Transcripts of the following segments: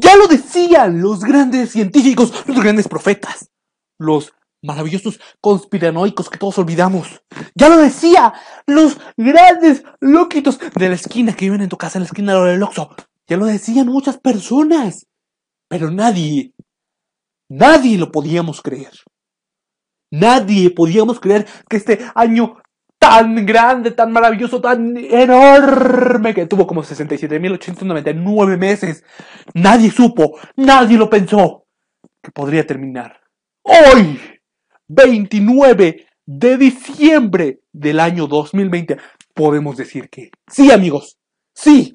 Ya lo decían los grandes científicos, los grandes profetas, los maravillosos conspiranoicos que todos olvidamos. Ya lo decía, los grandes loquitos de la esquina que viven en tu casa, en la esquina del Oxxo. Ya lo decían muchas personas. Pero nadie, nadie lo podíamos creer. Nadie podíamos creer que este año tan grande, tan maravilloso, tan enorme, que tuvo como 67.899 meses, nadie supo, nadie lo pensó que podría terminar. Hoy, 29 de diciembre del año 2020, podemos decir que sí, amigos, sí.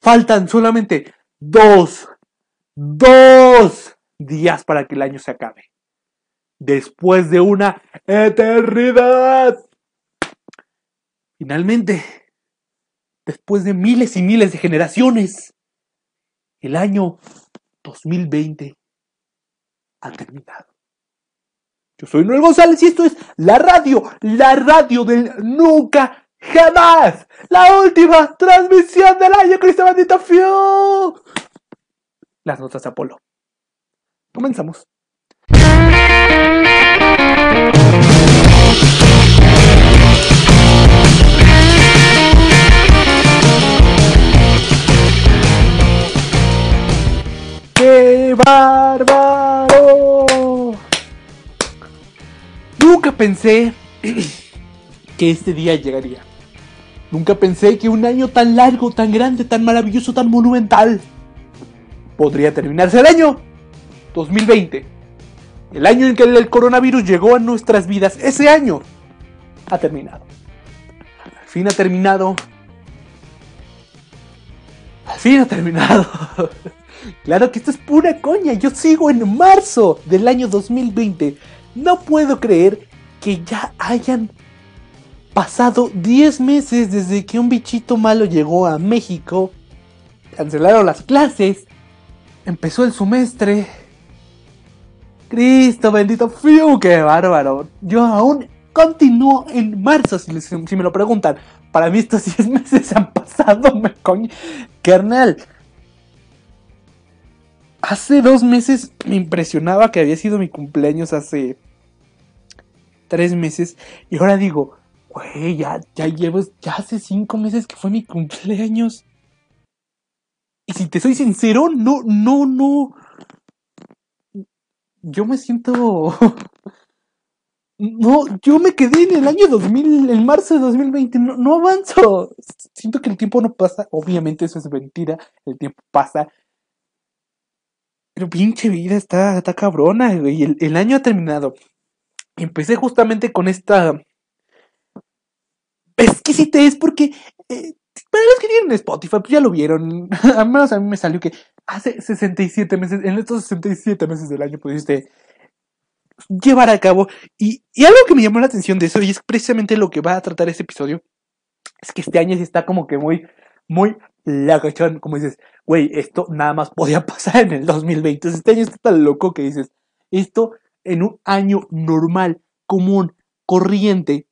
Faltan solamente dos, dos días para que el año se acabe. Después de una eternidad. Finalmente, después de miles y miles de generaciones, el año 2020 ha terminado. Yo soy Noel González y esto es la radio, la radio del nunca jamás. La última transmisión del año, Cristo bendito Fiu. Las notas de Apolo. Comenzamos. Nunca pensé que este día llegaría. Nunca pensé que un año tan largo, tan grande, tan maravilloso, tan monumental podría terminarse el año 2020. El año en que el coronavirus llegó a nuestras vidas, ese año ha terminado. Al fin ha terminado. Al fin ha terminado. claro que esto es pura coña. Yo sigo en marzo del año 2020. No puedo creer que ya hayan pasado 10 meses desde que un bichito malo llegó a México. Cancelaron las clases. Empezó el semestre. Cristo bendito, fiu, qué bárbaro. Yo aún continúo en marzo, si, me lo preguntan. Para mí estos 10 meses han pasado, me coño. Carnal. Hace dos meses me impresionaba que había sido mi cumpleaños hace tres meses. Y ahora digo, güey, ya, ya llevo, ya hace cinco meses que fue mi cumpleaños. Y si te soy sincero, no, no, no. Yo me siento. No, yo me quedé en el año 2000, en marzo de 2020, no, no avanzo. Siento que el tiempo no pasa, obviamente eso es mentira, el tiempo pasa. Pero pinche vida está, está cabrona, güey. El, el año ha terminado. Empecé justamente con esta exquisitez porque eh, para los que tienen Spotify, pues ya lo vieron. Al menos a mí me salió que hace 67 meses, en estos 67 meses del año pudiste llevar a cabo. Y, y algo que me llamó la atención de eso, y es precisamente lo que va a tratar este episodio, es que este año sí está como que muy, muy lagachón. Como dices, güey, esto nada más podía pasar en el 2020. Este año está tan loco que dices, esto en un año normal, común, corriente,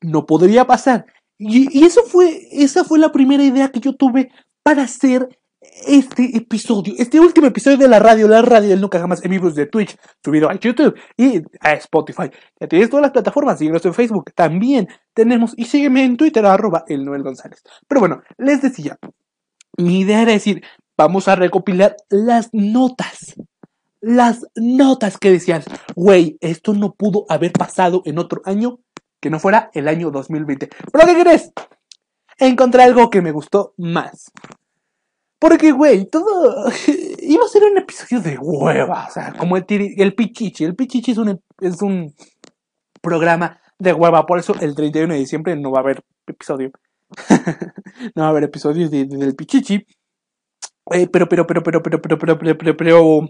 no podría pasar. Y, y, eso fue, esa fue la primera idea que yo tuve para hacer este episodio, este último episodio de la radio, la radio del Nunca Jamás en vivos de Twitch, subido a YouTube y a Spotify. Ya tienes todas las plataformas, síguenos en Facebook, también tenemos, y sígueme en Twitter, arroba el Noel González. Pero bueno, les decía, mi idea era decir, vamos a recopilar las notas. Las notas que decían, güey, esto no pudo haber pasado en otro año que no fuera el año 2020. ¿Pero qué crees? Encontré algo que me gustó más. Porque, güey, todo iba a ser un episodio de hueva. O sea, como el, el Pichichi. El Pichichi es un, es un programa de hueva. Por eso el 31 de diciembre no va a haber episodio. no va a haber episodios de, de, del Pichichi. Eh, pero, pero, pero, pero, pero, pero, pero, pero, pero, pero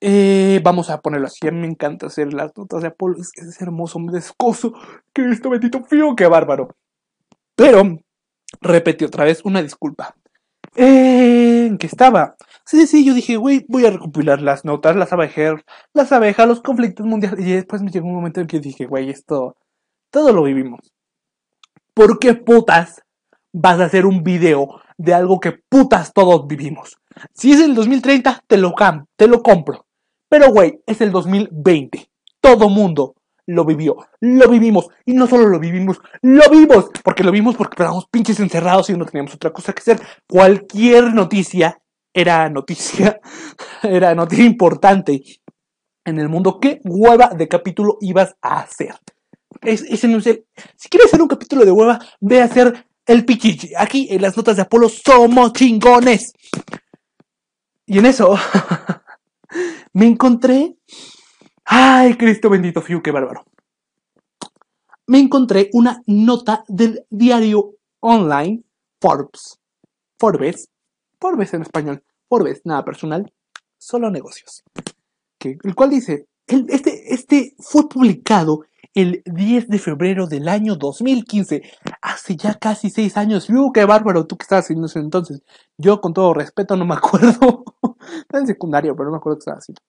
eh, vamos a ponerlo así. A mí me encanta hacer las notas de Apolo. Es, es hermoso, descoso. Que esto bendito frío, qué bárbaro. Pero, repetí otra vez, una disculpa. ¿En qué estaba? Sí, sí, yo dije, güey, voy a recopilar las notas, las abejas, las abejas, los conflictos mundiales. Y después me llegó un momento en que dije, güey, esto, todo lo vivimos. ¿Por qué putas vas a hacer un video de algo que putas todos vivimos. Si es el 2030, te lo, te lo compro. Pero, güey, es el 2020. Todo mundo lo vivió, lo vivimos. Y no solo lo vivimos, lo vimos. Porque lo vimos porque estábamos pinches encerrados y no teníamos otra cosa que hacer. Cualquier noticia era noticia, era noticia importante en el mundo. ¿Qué hueva de capítulo ibas a hacer? Es, ese no sé. Si quieres hacer un capítulo de hueva, ve a hacer el pichichi. Aquí en las notas de Apolo somos chingones. Y en eso me encontré. Ay, Cristo bendito, fiu, qué bárbaro. Me encontré una nota del diario online Forbes. Forbes. Forbes en español. Forbes, nada personal, solo negocios. Que, el cual dice, este, este fue publicado el 10 de febrero del año 2015, hace ya casi seis años. ¡Uh, qué bárbaro! ¿Tú qué estabas haciendo entonces? Yo, con todo respeto, no me acuerdo. Estaba en secundario, pero no me acuerdo qué estaba haciendo.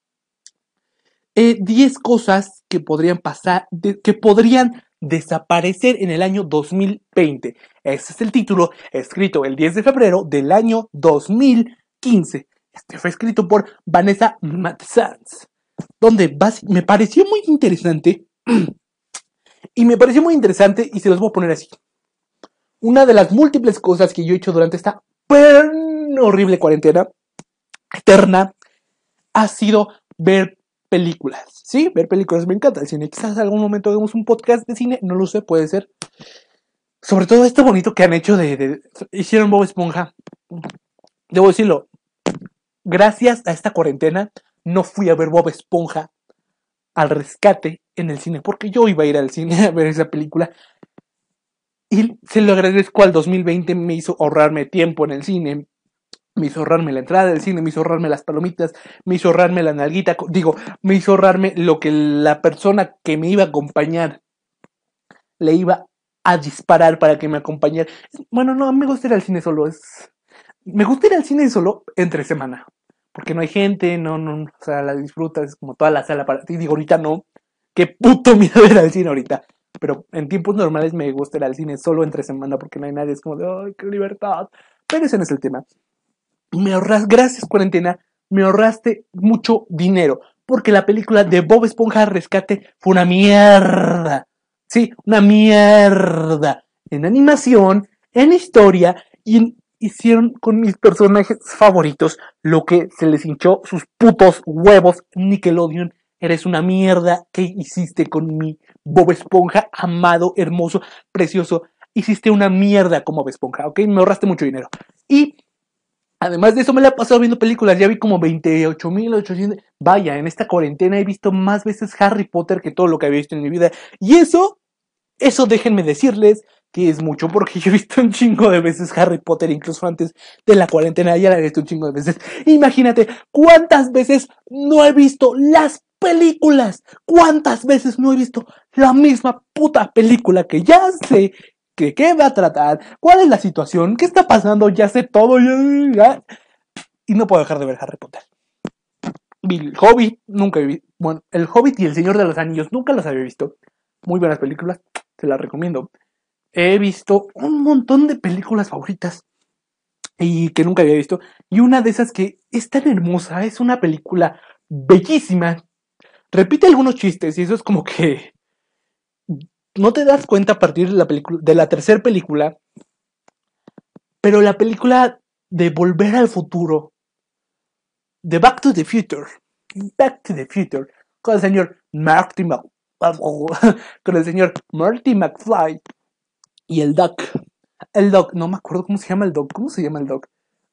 10 eh, cosas que podrían pasar, que podrían desaparecer en el año 2020. Ese es el título, escrito el 10 de febrero del año 2015. Este fue escrito por Vanessa Matzans, donde me pareció muy interesante Y me pareció muy interesante y se los voy a poner así. Una de las múltiples cosas que yo he hecho durante esta horrible cuarentena eterna ha sido ver películas. Sí, ver películas me encanta el cine. Quizás algún momento hagamos un podcast de cine, no lo sé, puede ser. Sobre todo esto bonito que han hecho de, de hicieron Bob Esponja. Debo decirlo, gracias a esta cuarentena no fui a ver Bob Esponja al rescate en el cine, porque yo iba a ir al cine a ver esa película. Y se lo agradezco al 2020, me hizo ahorrarme tiempo en el cine, me hizo ahorrarme la entrada del cine, me hizo ahorrarme las palomitas, me hizo ahorrarme la nalguita, digo, me hizo ahorrarme lo que la persona que me iba a acompañar le iba a disparar para que me acompañara. Bueno, no, me gusta ir al cine solo. Me gusta ir al cine solo entre semana porque no hay gente, no, no, o sea, la disfrutas, es como toda la sala para ti. Digo, ahorita no, qué puto miedo ir al cine ahorita. Pero en tiempos normales me gusta ir al cine solo entre semana porque no hay nadie, es como de, ay, qué libertad. Pero ese no es el tema. Me ahorras, gracias cuarentena, me ahorraste mucho dinero. Porque la película de Bob Esponja Rescate fue una mierda. Sí, una mierda. En animación, en historia y en hicieron con mis personajes favoritos lo que se les hinchó sus putos huevos. Nickelodeon, eres una mierda. ¿Qué hiciste con mi Bob Esponja? Amado, hermoso, precioso. Hiciste una mierda como Bob Esponja, ¿ok? Me ahorraste mucho dinero. Y además de eso me la he pasado viendo películas. Ya vi como 28.800. Vaya, en esta cuarentena he visto más veces Harry Potter que todo lo que había visto en mi vida. Y eso, eso déjenme decirles que es mucho porque yo he visto un chingo de veces Harry Potter, incluso antes de la cuarentena, ya la he visto un chingo de veces. Imagínate cuántas veces no he visto las películas, cuántas veces no he visto la misma puta película que ya sé que qué va a tratar, cuál es la situación, qué está pasando, ya sé todo, ya, y no puedo dejar de ver Harry Potter. El Hobbit, nunca visto, bueno, El Hobbit y El Señor de los Anillos, nunca los había visto. Muy buenas películas, se las recomiendo he visto un montón de películas favoritas y que nunca había visto. Y una de esas que es tan hermosa, es una película bellísima. Repite algunos chistes y eso es como que no te das cuenta a partir de la de la tercera película. Pero la película de Volver al Futuro, de Back to the Future, Back to the Future, con el señor Marty con el señor Marty McFly y el Doc. El Doc, no me acuerdo cómo se llama el Doc. ¿Cómo se llama el Doc?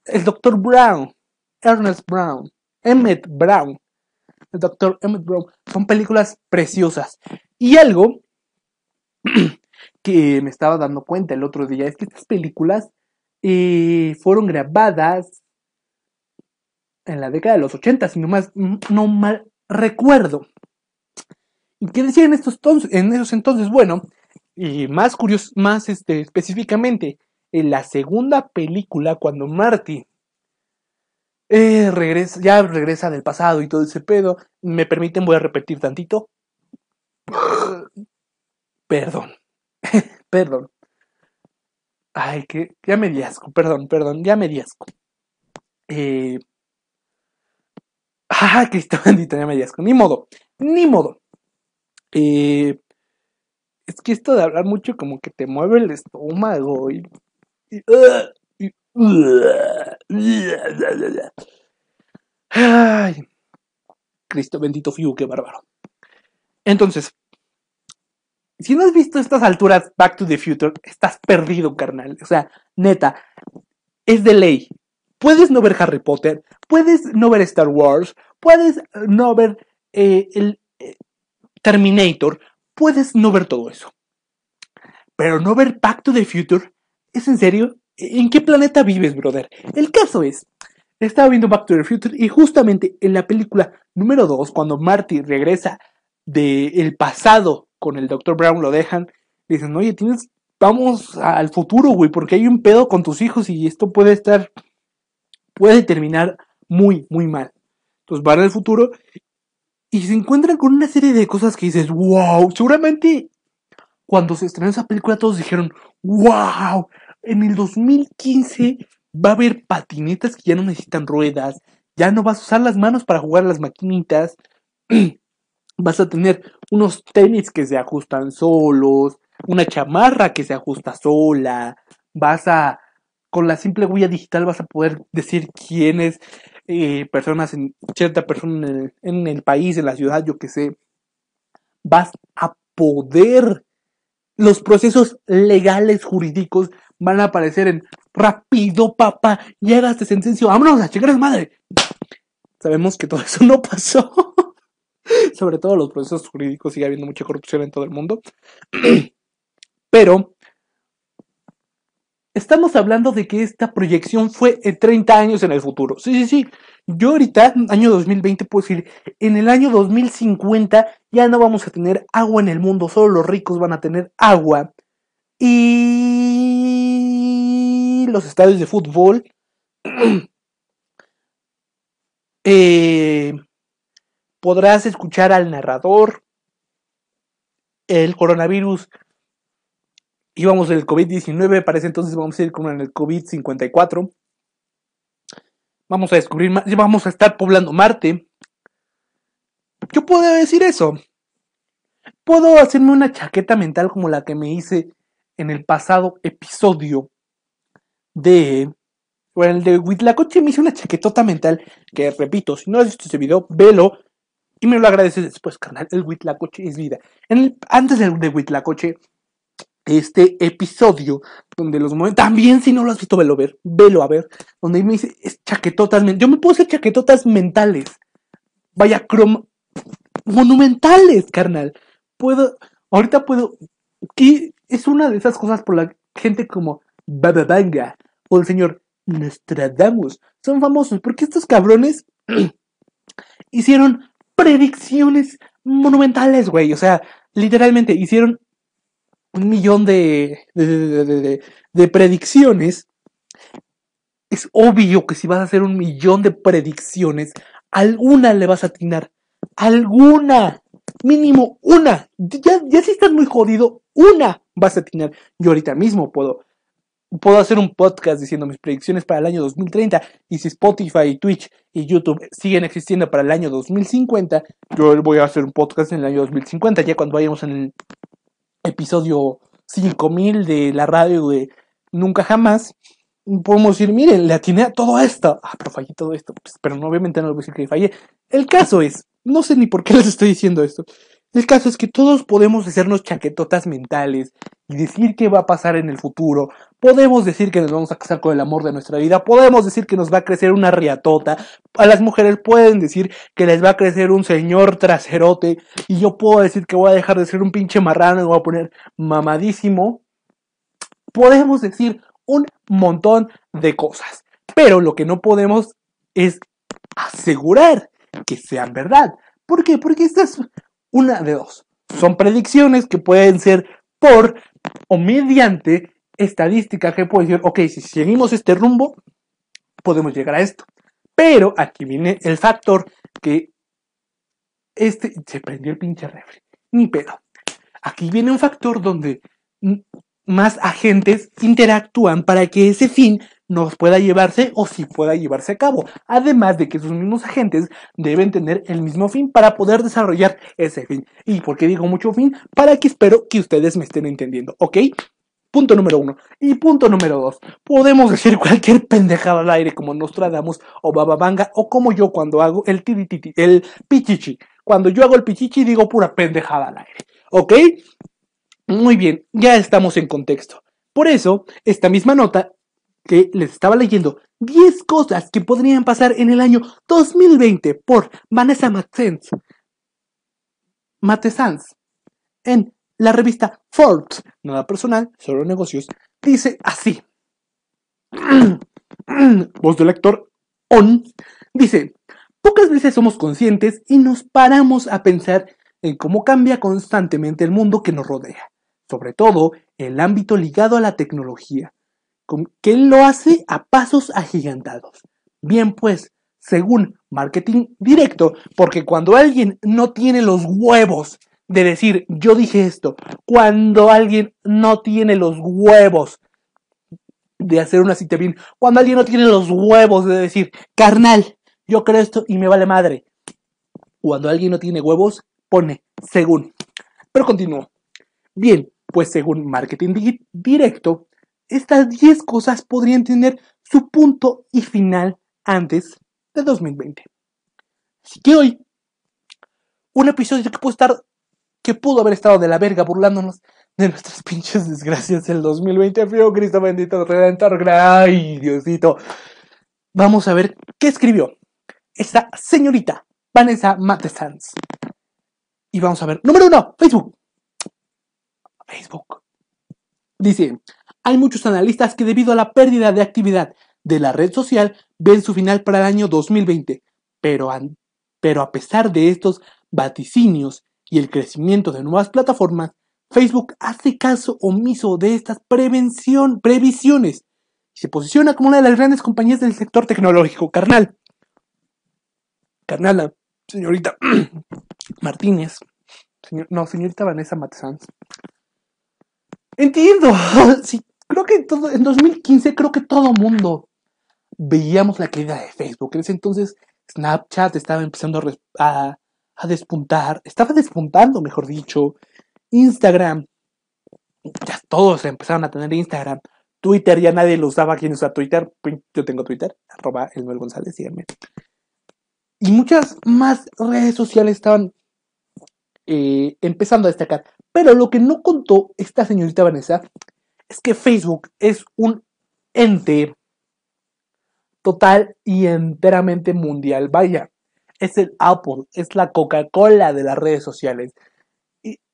El Doctor Brown. Ernest Brown. Emmett Brown. El Doctor Emmett Brown. Son películas preciosas. Y algo que me estaba dando cuenta el otro día es que estas películas eh, fueron grabadas en la década de los 80, si no, más, no mal recuerdo. ¿Y qué decían estos en esos entonces? Bueno, y más curioso, más este, específicamente, en la segunda película, cuando Marty eh, regresa, ya regresa del pasado y todo ese pedo, me permiten, voy a repetir tantito. Perdón, perdón. Ay, que ya me di asco, perdón, perdón, ya me di asco. Eh... Ah, Cristo bendito, ya me di asco. Ni modo, ni modo. Eh... Es que esto de hablar mucho como que te mueve el estómago y... Ay, Cristo bendito Fiu, qué bárbaro. Entonces, si no has visto estas alturas Back to the Future, estás perdido, carnal. O sea, neta, es de ley. Puedes no ver Harry Potter, puedes no ver Star Wars, puedes no ver eh, el eh, Terminator, puedes no ver todo eso. Pero no ver Back to the Future, ¿es en serio? ¿En qué planeta vives, brother? El caso es, estaba viendo Back to the Future y justamente en la película número 2, cuando Marty regresa del pasado con el Dr. Brown, lo dejan, dicen, oye, tienes, vamos al futuro, güey, porque hay un pedo con tus hijos y esto puede estar, puede terminar muy, muy mal. Entonces van al futuro y se encuentran con una serie de cosas que dices, wow, seguramente cuando se estrenó esa película todos dijeron, wow, en el 2015 va a haber patinetas que ya no necesitan ruedas, ya no vas a usar las manos para jugar las maquinitas, vas a tener unos tenis que se ajustan solos, una chamarra que se ajusta sola, vas a, con la simple huella digital vas a poder decir quiénes eh, personas, en, cierta persona en el, en el país, en la ciudad, yo que sé, vas a poder los procesos legales jurídicos van a aparecer en rápido, papá, llega este sentencio, vámonos a checar madre. Sabemos que todo eso no pasó. Sobre todo los procesos jurídicos, sigue habiendo mucha corrupción en todo el mundo. Pero estamos hablando de que esta proyección fue en 30 años en el futuro. Sí, sí, sí. Yo ahorita, año 2020, puedo decir, en el año 2050 ya no vamos a tener agua en el mundo, solo los ricos van a tener agua. Y los estadios de fútbol eh, podrás escuchar al narrador. El coronavirus íbamos en el COVID-19, parece entonces vamos a ir como en el COVID-54. Vamos a descubrir vamos a estar poblando Marte. Yo puedo decir eso. Puedo hacerme una chaqueta mental como la que me hice en el pasado episodio de. Bueno, el de Huitlacoche me hice una chaquetota mental que, repito, si no has visto ese video, velo y me lo agradeces después, carnal. El Huitlacoche es vida. Antes del de Huitlacoche, este episodio donde los momentos. También, si no lo has visto, velo a ver. Velo a ver. Donde me dice es chaquetotas. Yo me puedo hacer chaquetotas mentales. Vaya, crom. Monumentales, carnal. Puedo. Ahorita puedo. Que es una de esas cosas por la gente como Baba Vanga o el señor Nostradamus son famosos porque estos cabrones hicieron predicciones monumentales, güey. O sea, literalmente hicieron un millón de, de, de, de, predicciones. Es obvio que si vas a hacer un millón de predicciones, alguna le vas a atinar. Alguna. Mínimo una. Ya, ya si estás muy jodido, una vas a tener. Yo ahorita mismo puedo, puedo hacer un podcast diciendo mis predicciones para el año 2030 y si Spotify, Twitch y YouTube siguen existiendo para el año 2050, yo voy a hacer un podcast en el año 2050, ya cuando vayamos en el episodio 5000 de la radio de Nunca Jamás. Podemos decir, miren, le atiné a todo esto. Ah, pero fallé todo esto. Pues, pero no, obviamente no lo voy a decir que fallé. El caso es, no sé ni por qué les estoy diciendo esto. El caso es que todos podemos hacernos chaquetotas mentales y decir qué va a pasar en el futuro. Podemos decir que nos vamos a casar con el amor de nuestra vida. Podemos decir que nos va a crecer una riatota. A las mujeres pueden decir que les va a crecer un señor traserote. Y yo puedo decir que voy a dejar de ser un pinche marrano y voy a poner mamadísimo. Podemos decir un montón de cosas. Pero lo que no podemos es asegurar que sean verdad. ¿Por qué? Porque estas una de dos. Son predicciones que pueden ser por o mediante estadística que puede decir, ok, si seguimos este rumbo, podemos llegar a esto. Pero aquí viene el factor que este se prendió el pinche refri. Ni pedo. Aquí viene un factor donde más agentes interactúan para que ese fin nos pueda llevarse o si pueda llevarse a cabo. Además de que sus mismos agentes deben tener el mismo fin para poder desarrollar ese fin. ¿Y por qué digo mucho fin? Para que espero que ustedes me estén entendiendo, ¿ok? Punto número uno. Y punto número dos. Podemos decir cualquier pendejada al aire como Nostradamus o Bababanga o como yo cuando hago el tirititi, el pichichi. Cuando yo hago el pichichi digo pura pendejada al aire. ¿Ok? Muy bien, ya estamos en contexto. Por eso, esta misma nota que les estaba leyendo, 10 cosas que podrían pasar en el año 2020 por Vanessa Matens, Matesans, en la revista Forbes, nada personal, solo negocios, dice así. Voz del lector on dice, pocas veces somos conscientes y nos paramos a pensar en cómo cambia constantemente el mundo que nos rodea, sobre todo el ámbito ligado a la tecnología, que lo hace a pasos agigantados. Bien pues, según marketing directo, porque cuando alguien no tiene los huevos de decir yo dije esto, cuando alguien no tiene los huevos de hacer una cita bien, cuando alguien no tiene los huevos de decir, carnal, yo creo esto y me vale madre. Cuando alguien no tiene huevos, pone según. Pero continúo. Bien, pues según marketing directo, estas 10 cosas podrían tener su punto y final antes de 2020. Así que hoy, un episodio que pudo estar, que pudo haber estado de la verga burlándonos de nuestras pinches desgracias del 2020. Fío Cristo bendito, Redentor, ay Diosito. Vamos a ver qué escribió esta señorita Vanessa Matesans. Y vamos a ver, número uno, Facebook. Facebook. Dice, hay muchos analistas que debido a la pérdida de actividad de la red social ven su final para el año 2020, pero, pero a pesar de estos vaticinios y el crecimiento de nuevas plataformas, Facebook hace caso omiso de estas prevención, previsiones y se posiciona como una de las grandes compañías del sector tecnológico. Carnal. Carnala, señorita Martínez. no, señorita Vanessa Matzans. Entiendo. Sí, creo que en 2015 creo que todo mundo veíamos la caída de Facebook. En ese entonces Snapchat estaba empezando a, a, despuntar. Estaba despuntando, mejor dicho. Instagram. Ya todos empezaron a tener Instagram. Twitter ya nadie lo usaba. ¿Quién usa Twitter? Yo tengo Twitter. Arroba Elmer González, síganme. Y muchas más redes sociales estaban eh, empezando a destacar. Pero lo que no contó esta señorita Vanessa es que Facebook es un ente total y enteramente mundial. Vaya, es el Apple, es la Coca-Cola de las redes sociales.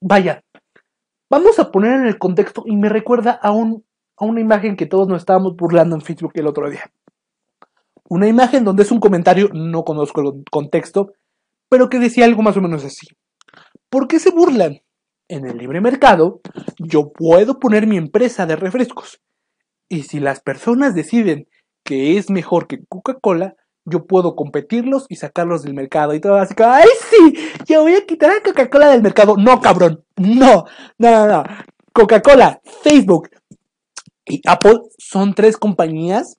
Vaya, vamos a poner en el contexto y me recuerda a, a una imagen que todos nos estábamos burlando en Facebook el otro día. Una imagen donde es un comentario, no conozco el contexto, pero que decía algo más o menos así. ¿Por qué se burlan? En el libre mercado, yo puedo poner mi empresa de refrescos. Y si las personas deciden que es mejor que Coca-Cola, yo puedo competirlos y sacarlos del mercado. Y todo así que, ¡ay sí! Yo voy a quitar a Coca-Cola del mercado. No, cabrón. No, no, no, no. Coca-Cola, Facebook y Apple son tres compañías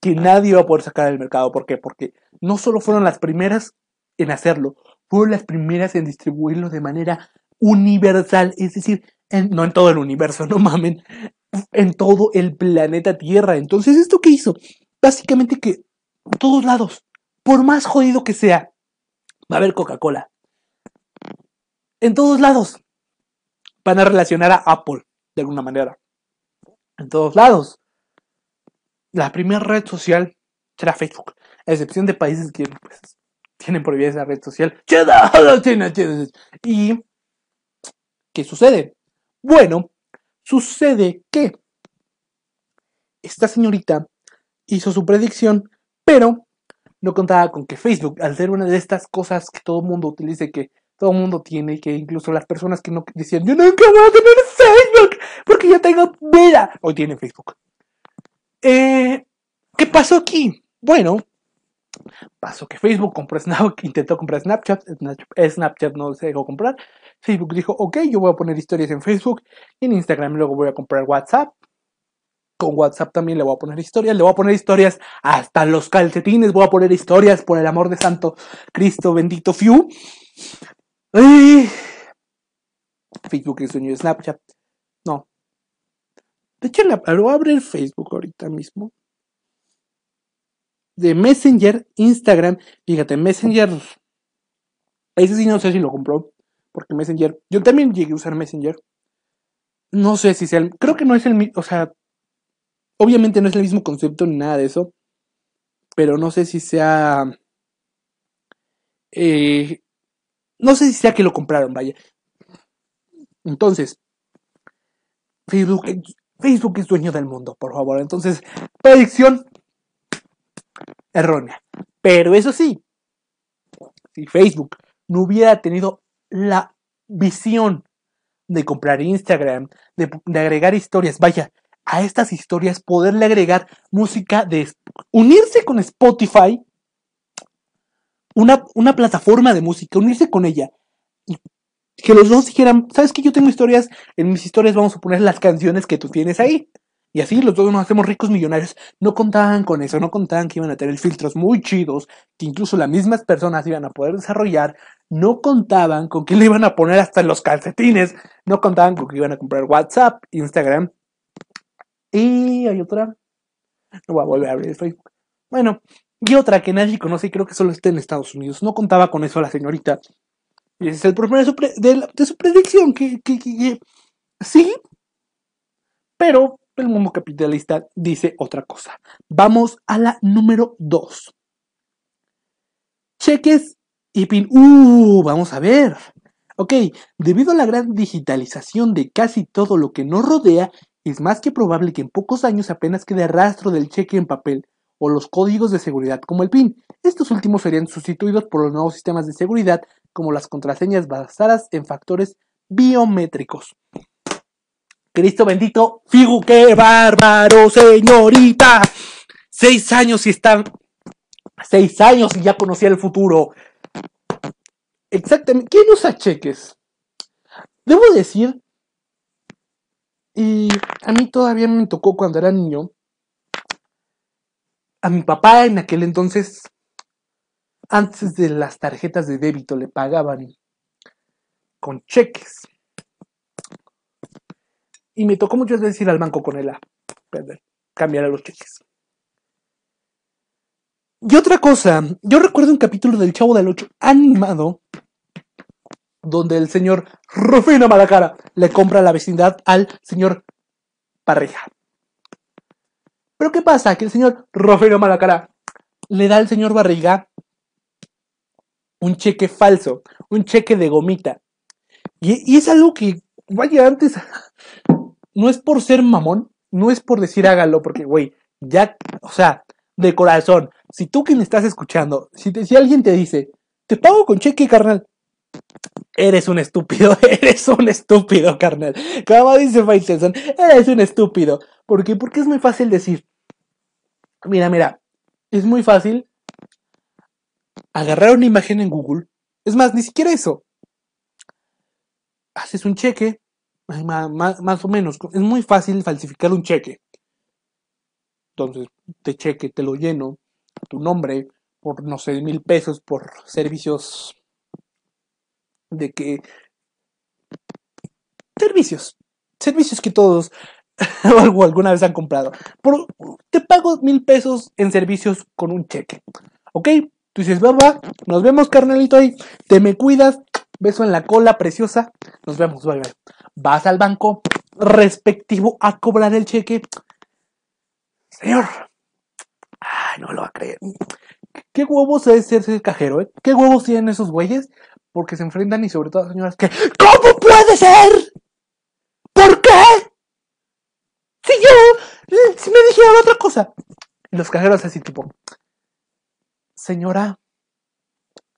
que nadie va a poder sacar del mercado. ¿Por qué? Porque no solo fueron las primeras en hacerlo, fueron las primeras en distribuirlo de manera universal, es decir, no en todo el universo, no mamen, en todo el planeta Tierra. Entonces, ¿esto qué hizo? Básicamente que en todos lados, por más jodido que sea, va a haber Coca-Cola. En todos lados van a relacionar a Apple de alguna manera. En todos lados la primera red social será Facebook, a excepción de países que pues, tienen prohibida esa red social. ¿Y qué sucede? Bueno, sucede que esta señorita hizo su predicción, pero no contaba con que Facebook, al ser una de estas cosas que todo el mundo utilice, que todo el mundo tiene, que incluso las personas que no decían, yo nunca voy a tener Facebook, porque yo tengo vida, hoy tienen Facebook. Eh, ¿Qué pasó aquí? Bueno, Pasó que Facebook compró Snap, intentó comprar Snapchat, Snapchat no se dejó comprar. Facebook dijo, ok, yo voy a poner historias en Facebook y en Instagram luego voy a comprar WhatsApp. Con WhatsApp también le voy a poner historias, le voy a poner historias hasta los calcetines, voy a poner historias por el amor de Santo Cristo bendito Fiu. Facebook es de Snapchat. No. De hecho, lo voy a abrir Facebook ahorita mismo de Messenger, Instagram. Fíjate, Messenger. Ese sí no sé si lo compró. Porque Messenger. Yo también llegué a usar Messenger. No sé si sea el. Creo que no es el mismo. O sea. Obviamente no es el mismo concepto ni nada de eso. Pero no sé si sea. Eh, no sé si sea que lo compraron, vaya. Entonces. Facebook, Facebook es dueño del mundo, por favor. Entonces, predicción errónea. Pero eso sí, si Facebook no hubiera tenido la visión de comprar Instagram, de, agregar historias, vaya, a estas historias poderle agregar música, de unirse con Spotify, una, una plataforma de música, unirse con ella. Y que los dos dijeran, ¿sabes que yo tengo historias? En mis historias vamos a poner las canciones que tú tienes ahí. Y así los dos nos hacemos ricos millonarios. No contaban con eso, no contaban que iban a tener filtros muy chidos, que incluso las mismas personas iban a poder desarrollar. No contaban con que le iban a poner hasta los calcetines. No contaban con que iban a comprar WhatsApp, Instagram. Y hay otra. No voy a volver a abrir Facebook. Bueno, y otra que nadie conoce y creo que solo está en Estados Unidos. No contaba con eso la señorita. Y ese es el problema de su, de, su predicción, que, que sí, pero el mundo capitalista dice otra cosa. Vamos a la número 2. Cheques y pin. Uh, vamos a ver. Ok, debido a la gran digitalización de casi todo lo que nos rodea, es más que probable que en pocos años apenas quede rastro del cheque en papel o los códigos de seguridad como el PIN. Estos últimos serían sustituidos por los nuevos sistemas de seguridad como las contraseñas basadas en factores biométricos. Cristo bendito, Figu, qué bárbaro, señorita. Seis años y están. Seis años y ya conocía el futuro. Exactamente. ¿Quién usa cheques? Debo decir. Y a mí todavía me tocó cuando era niño. A mi papá en aquel entonces, antes de las tarjetas de débito, le pagaban con cheques. Y me tocó muchas veces ir al banco con él a cambiar a los cheques. Y otra cosa, yo recuerdo un capítulo del Chavo del Ocho animado donde el señor Rufino Malacara le compra la vecindad al señor Parreja. Pero ¿qué pasa? Que el señor Rufino Malacara le da al señor Barriga un cheque falso, un cheque de gomita. Y, y es algo que, vaya, antes no es por ser mamón, no es por decir hágalo, porque, güey, ya, o sea, de corazón, si tú que me estás escuchando, si, si alguien te dice, te pago con cheque, carnal, eres un estúpido, eres un estúpido, carnal. Como dice Faitelson, eres un estúpido. ¿Por qué? Porque es muy fácil decir, mira, mira, es muy fácil agarrar una imagen en Google. Es más, ni siquiera eso. Haces un cheque, más, o menos. Es muy fácil falsificar un cheque. Entonces, te cheque, te lo lleno, tu nombre, por no sé, mil pesos por servicios de que... Servicios. Servicios que todos alguna vez han comprado. Por, te pago mil pesos en servicios con un cheque. ¿Ok? Tú dices, va, nos vemos, carnalito ahí. Te me cuidas. Beso en la cola, preciosa. Nos vemos, bye, bye vas al banco respectivo a cobrar el cheque. Señor, ay, no lo va a creer. ¿Qué huevos es ser cajero, eh? ¿Qué huevos tienen esos güeyes? Porque se enfrentan y sobre todo señoras que ¿Cómo puede ser? ¿Por qué? Si yo, si me dijeron otra cosa. Los cajeros así tipo, señora,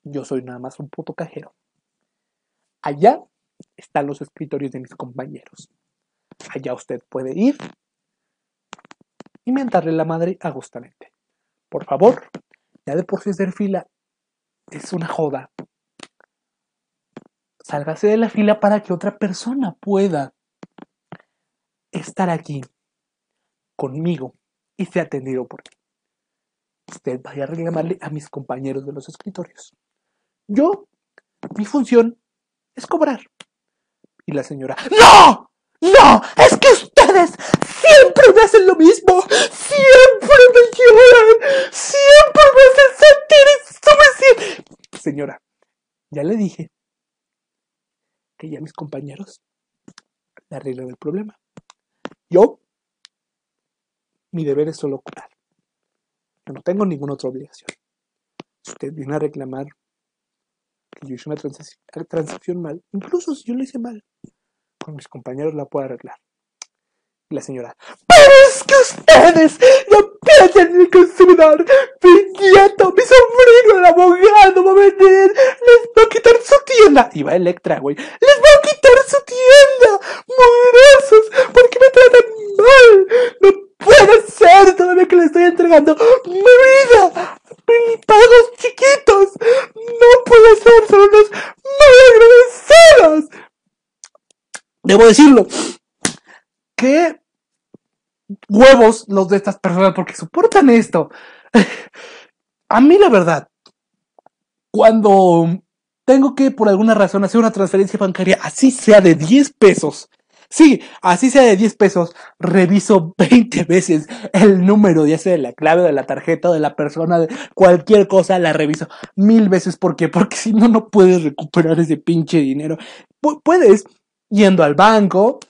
yo soy nada más un puto cajero. Allá están los escritorios de mis compañeros. Allá usted puede ir y mentarle la madre a Por favor, Ya de por sí hacer fila es una joda. Sálgase de la fila para que otra persona pueda estar aquí conmigo y sea atendido por mí. Usted vaya a reclamarle a mis compañeros de los escritorios. Yo, mi función es cobrar. Y la señora, ¡No! ¡No! ¡Es que ustedes siempre me hacen lo mismo! ¡Siempre me lloran! ¡Siempre me hacen sentir esto Señora, ya le dije que ya mis compañeros le arreglan el problema. Yo, mi deber es solo cobrar. Yo no tengo ninguna otra obligación. Si usted viene a reclamar que yo hice una transacción mal, incluso si yo lo hice mal, con mis compañeros la puedo arreglar. Y la señora, pero es que ustedes no piensan en consumidor, mi nieto, mi sobrino, el abogado va a venir, les va a quitar su tienda. Y va Electra, güey, les va a quitar su tienda, mugrosos, porque me tratan mal. No puede ser todavía que le estoy entregando mi vida, mis pagos chiquitos. No puede ser, son unos mal agradecidos. Debo decirlo. Qué huevos los de estas personas porque soportan esto. A mí la verdad, cuando tengo que por alguna razón hacer una transferencia bancaria, así sea de 10 pesos, Sí, así sea de 10 pesos, reviso 20 veces el número, ya sea de la clave de la tarjeta de la persona, de cualquier cosa, la reviso mil veces. ¿Por qué? Porque si no, no puedes recuperar ese pinche dinero. puedes yendo al banco,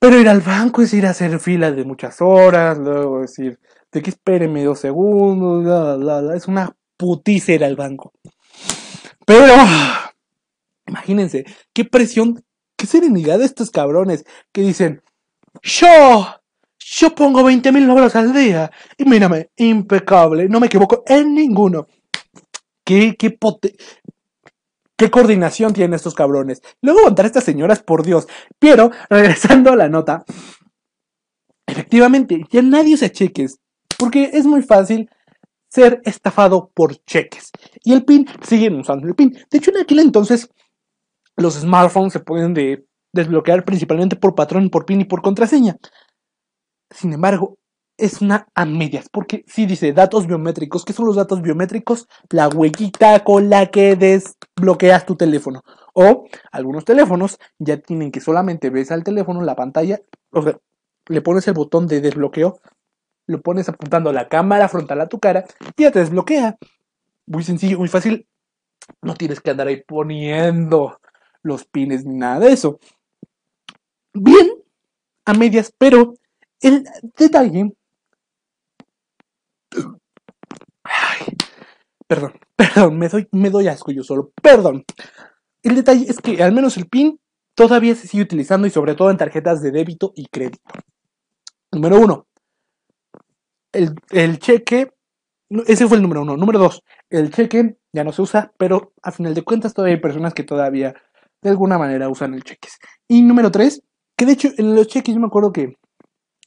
pero ir al banco es ir a hacer fila de muchas horas, luego decir, de que espéreme dos segundos, es una putiza ir al banco. Pero, imagínense, qué presión qué serenidad de estos cabrones que dicen, yo, yo pongo 20 mil dólares al día y mírame, impecable, no me equivoco en ninguno. Qué, qué pote... ¿Qué coordinación tienen estos cabrones? Luego aguantar a estas señoras, por Dios. Pero, regresando a la nota, efectivamente, ya nadie usa cheques, porque es muy fácil ser estafado por cheques. Y el PIN, siguen usando el PIN. De hecho, en aquel entonces, los smartphones se pueden desbloquear principalmente por patrón, por PIN y por contraseña. Sin embargo, es una a medias, porque si dice datos biométricos, ¿qué son los datos biométricos? La huellita con la que desbloqueas tu teléfono. O algunos teléfonos ya tienen que solamente ves al teléfono la pantalla, o sea, le pones el botón de desbloqueo, lo pones apuntando la cámara frontal a tu cara y ya te desbloquea. Muy sencillo, muy fácil. No tienes que andar ahí poniendo los pines ni nada de eso. Bien, a medias, pero el detalle... Perdón, perdón, me doy, me doy asco yo solo, perdón. El detalle es que al menos el PIN todavía se sigue utilizando y sobre todo en tarjetas de débito y crédito. Número uno, el, el cheque, ese fue el número uno. Número dos, el cheque ya no se usa, pero a final de cuentas todavía hay personas que todavía de alguna manera usan el cheques. Y número tres, que de hecho en los cheques yo me acuerdo que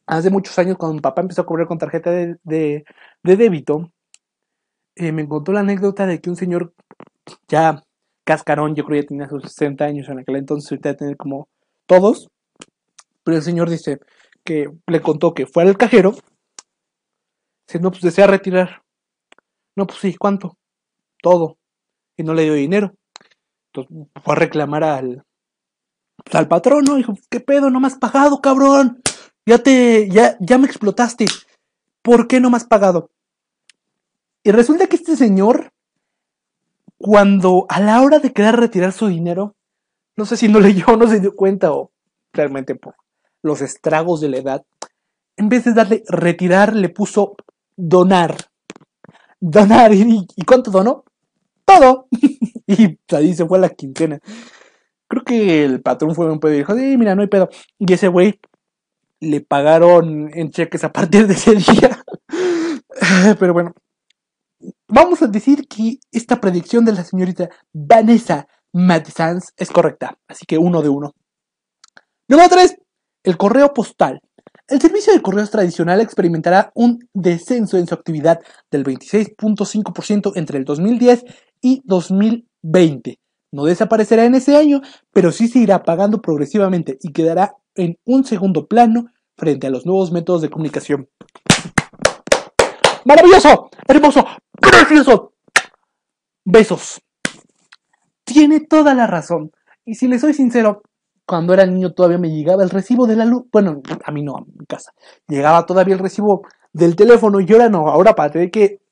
hace muchos años cuando mi papá empezó a cobrar con tarjeta de, de, débito, eh, me contó la anécdota de que un señor ya cascarón, yo creo que ya tenía sus 60 años en aquel entonces, ahorita de tener como todos, pero el señor dice que le contó que fue al cajero, dice, no, pues desea retirar. No, pues sí, ¿cuánto? Todo. Y no le dio dinero. Entonces fue a reclamar al, al patrón, ¿no? Dijo, ¿qué pedo? No me has pagado, cabrón. Ya te, ya, ya me explotaste. ¿Por qué no me has pagado? Y resulta que este señor, cuando a la hora de querer retirar su dinero, no sé si no leyó, no se dio cuenta o realmente por los estragos de la edad, en vez de darle retirar, le puso donar. Donar. ¿Y, y cuánto donó? Todo. y ahí se fue la quincena. Creo que el patrón fue un pedo y dijo, sí, mira, no hay pedo. Y ese güey le pagaron en cheques a partir de ese día. Pero bueno, vamos a decir que esta predicción de la señorita Vanessa Madisans es correcta. Así que uno de uno. Número 3. El correo postal. El servicio de correos tradicional experimentará un descenso en su actividad del 26.5% entre el 2010 y 2020. No desaparecerá en ese año, pero sí se irá pagando progresivamente y quedará en un segundo plano frente a los nuevos métodos de comunicación. ¡Maravilloso! ¡Hermoso! ¡Precioso! Besos. Tiene toda la razón. Y si le soy sincero, cuando era niño todavía me llegaba el recibo de la luz. Bueno, a mí no, a mi casa. Llegaba todavía el recibo del teléfono y ahora no. Ahora para tener que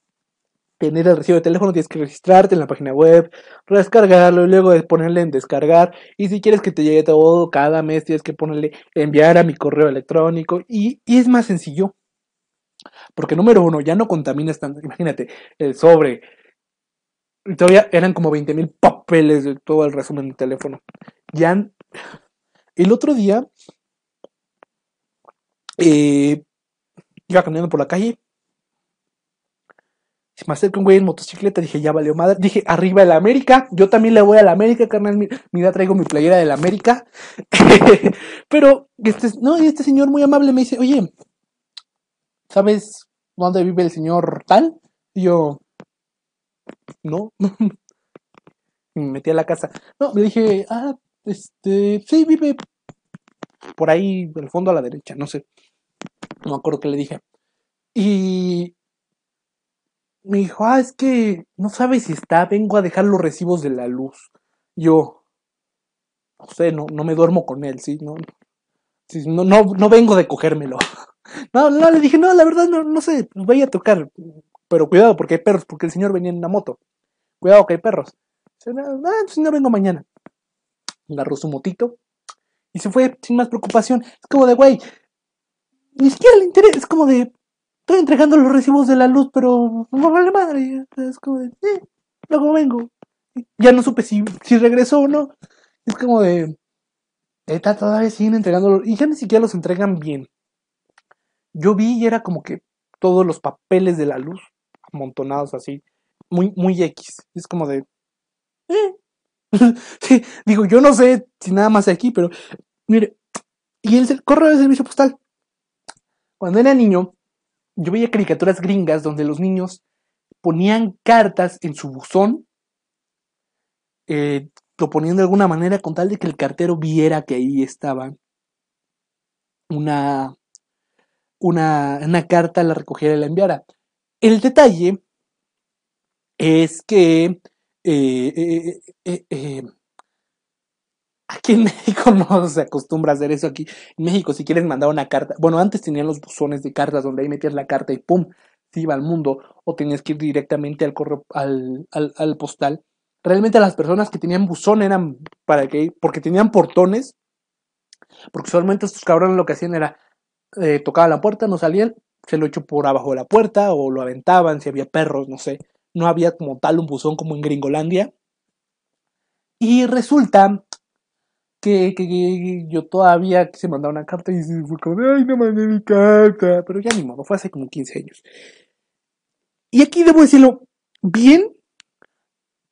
tener el recibo de teléfono tienes que registrarte en la página web, descargarlo y luego ponerle en descargar. Y si quieres que te llegue todo cada mes tienes que ponerle enviar a mi correo electrónico. Y, es más sencillo. Porque número uno, ya no contaminas tanto. Imagínate, el sobre. Todavía eran como 20.000 papeles de todo el resumen del teléfono. Ya. El otro día. Eh, iba caminando por la calle. Se me acerca un güey en motocicleta. Dije, ya valió madre. Dije, arriba el América. Yo también le voy a la América, carnal. Mira, traigo mi playera del América. Pero, este, no, y este señor muy amable me dice, oye, ¿sabes dónde vive el señor tal? Y yo, no. me metí a la casa. No, me dije, ah, este, sí, vive por ahí, el fondo a la derecha, no sé. No me acuerdo qué le dije. Y me dijo, ah, es que no sabes si está, vengo a dejar los recibos de la luz. Yo, no sé, no, no me duermo con él, ¿sí? No, no, no, vengo de cogérmelo. No, no, le dije, no, la verdad, no, no sé, voy a tocar. Pero cuidado, porque hay perros, porque el señor venía en una moto. Cuidado que hay perros. Ah, no vengo mañana. Agarró su motito y se fue sin más preocupación. Es como de, güey, ni siquiera le interesa. Es como de, estoy entregando los recibos de la luz, pero no vale madre. Es como de, eh, luego vengo. Ya no supe si, si regresó o no. Es como de, está todavía siguen entregando y ya ni siquiera los entregan bien. Yo vi y era como que todos los papeles de la luz amontonados así, muy, muy X. Es como de, eh. digo, yo no sé si nada más aquí, pero mire, y el correo de servicio postal. Cuando era niño, yo veía caricaturas gringas donde los niños ponían cartas en su buzón, eh, lo ponían de alguna manera con tal de que el cartero viera que ahí estaba una, una, una carta, la recogiera y la enviara. El detalle es que eh, eh, eh, aquí en México no se acostumbra a hacer eso. Aquí en México, si quieres mandar una carta, bueno, antes tenían los buzones de cartas donde ahí metías la carta y ¡pum! se iba al mundo, o tenías que ir directamente al correo, al, al, postal. Realmente las personas que tenían buzón eran para que, porque tenían portones, porque usualmente estos cabrones lo que hacían era eh, tocaban la puerta, no salían, se lo echó por abajo de la puerta o lo aventaban si había perros, no sé no había como tal un buzón como en Gringolandia. Y resulta que, yo todavía quise mandar una carta y fue como, ay, no mandé mi carta. Pero ya ni modo, fue hace como 15 años. Y aquí debo decirlo, bien,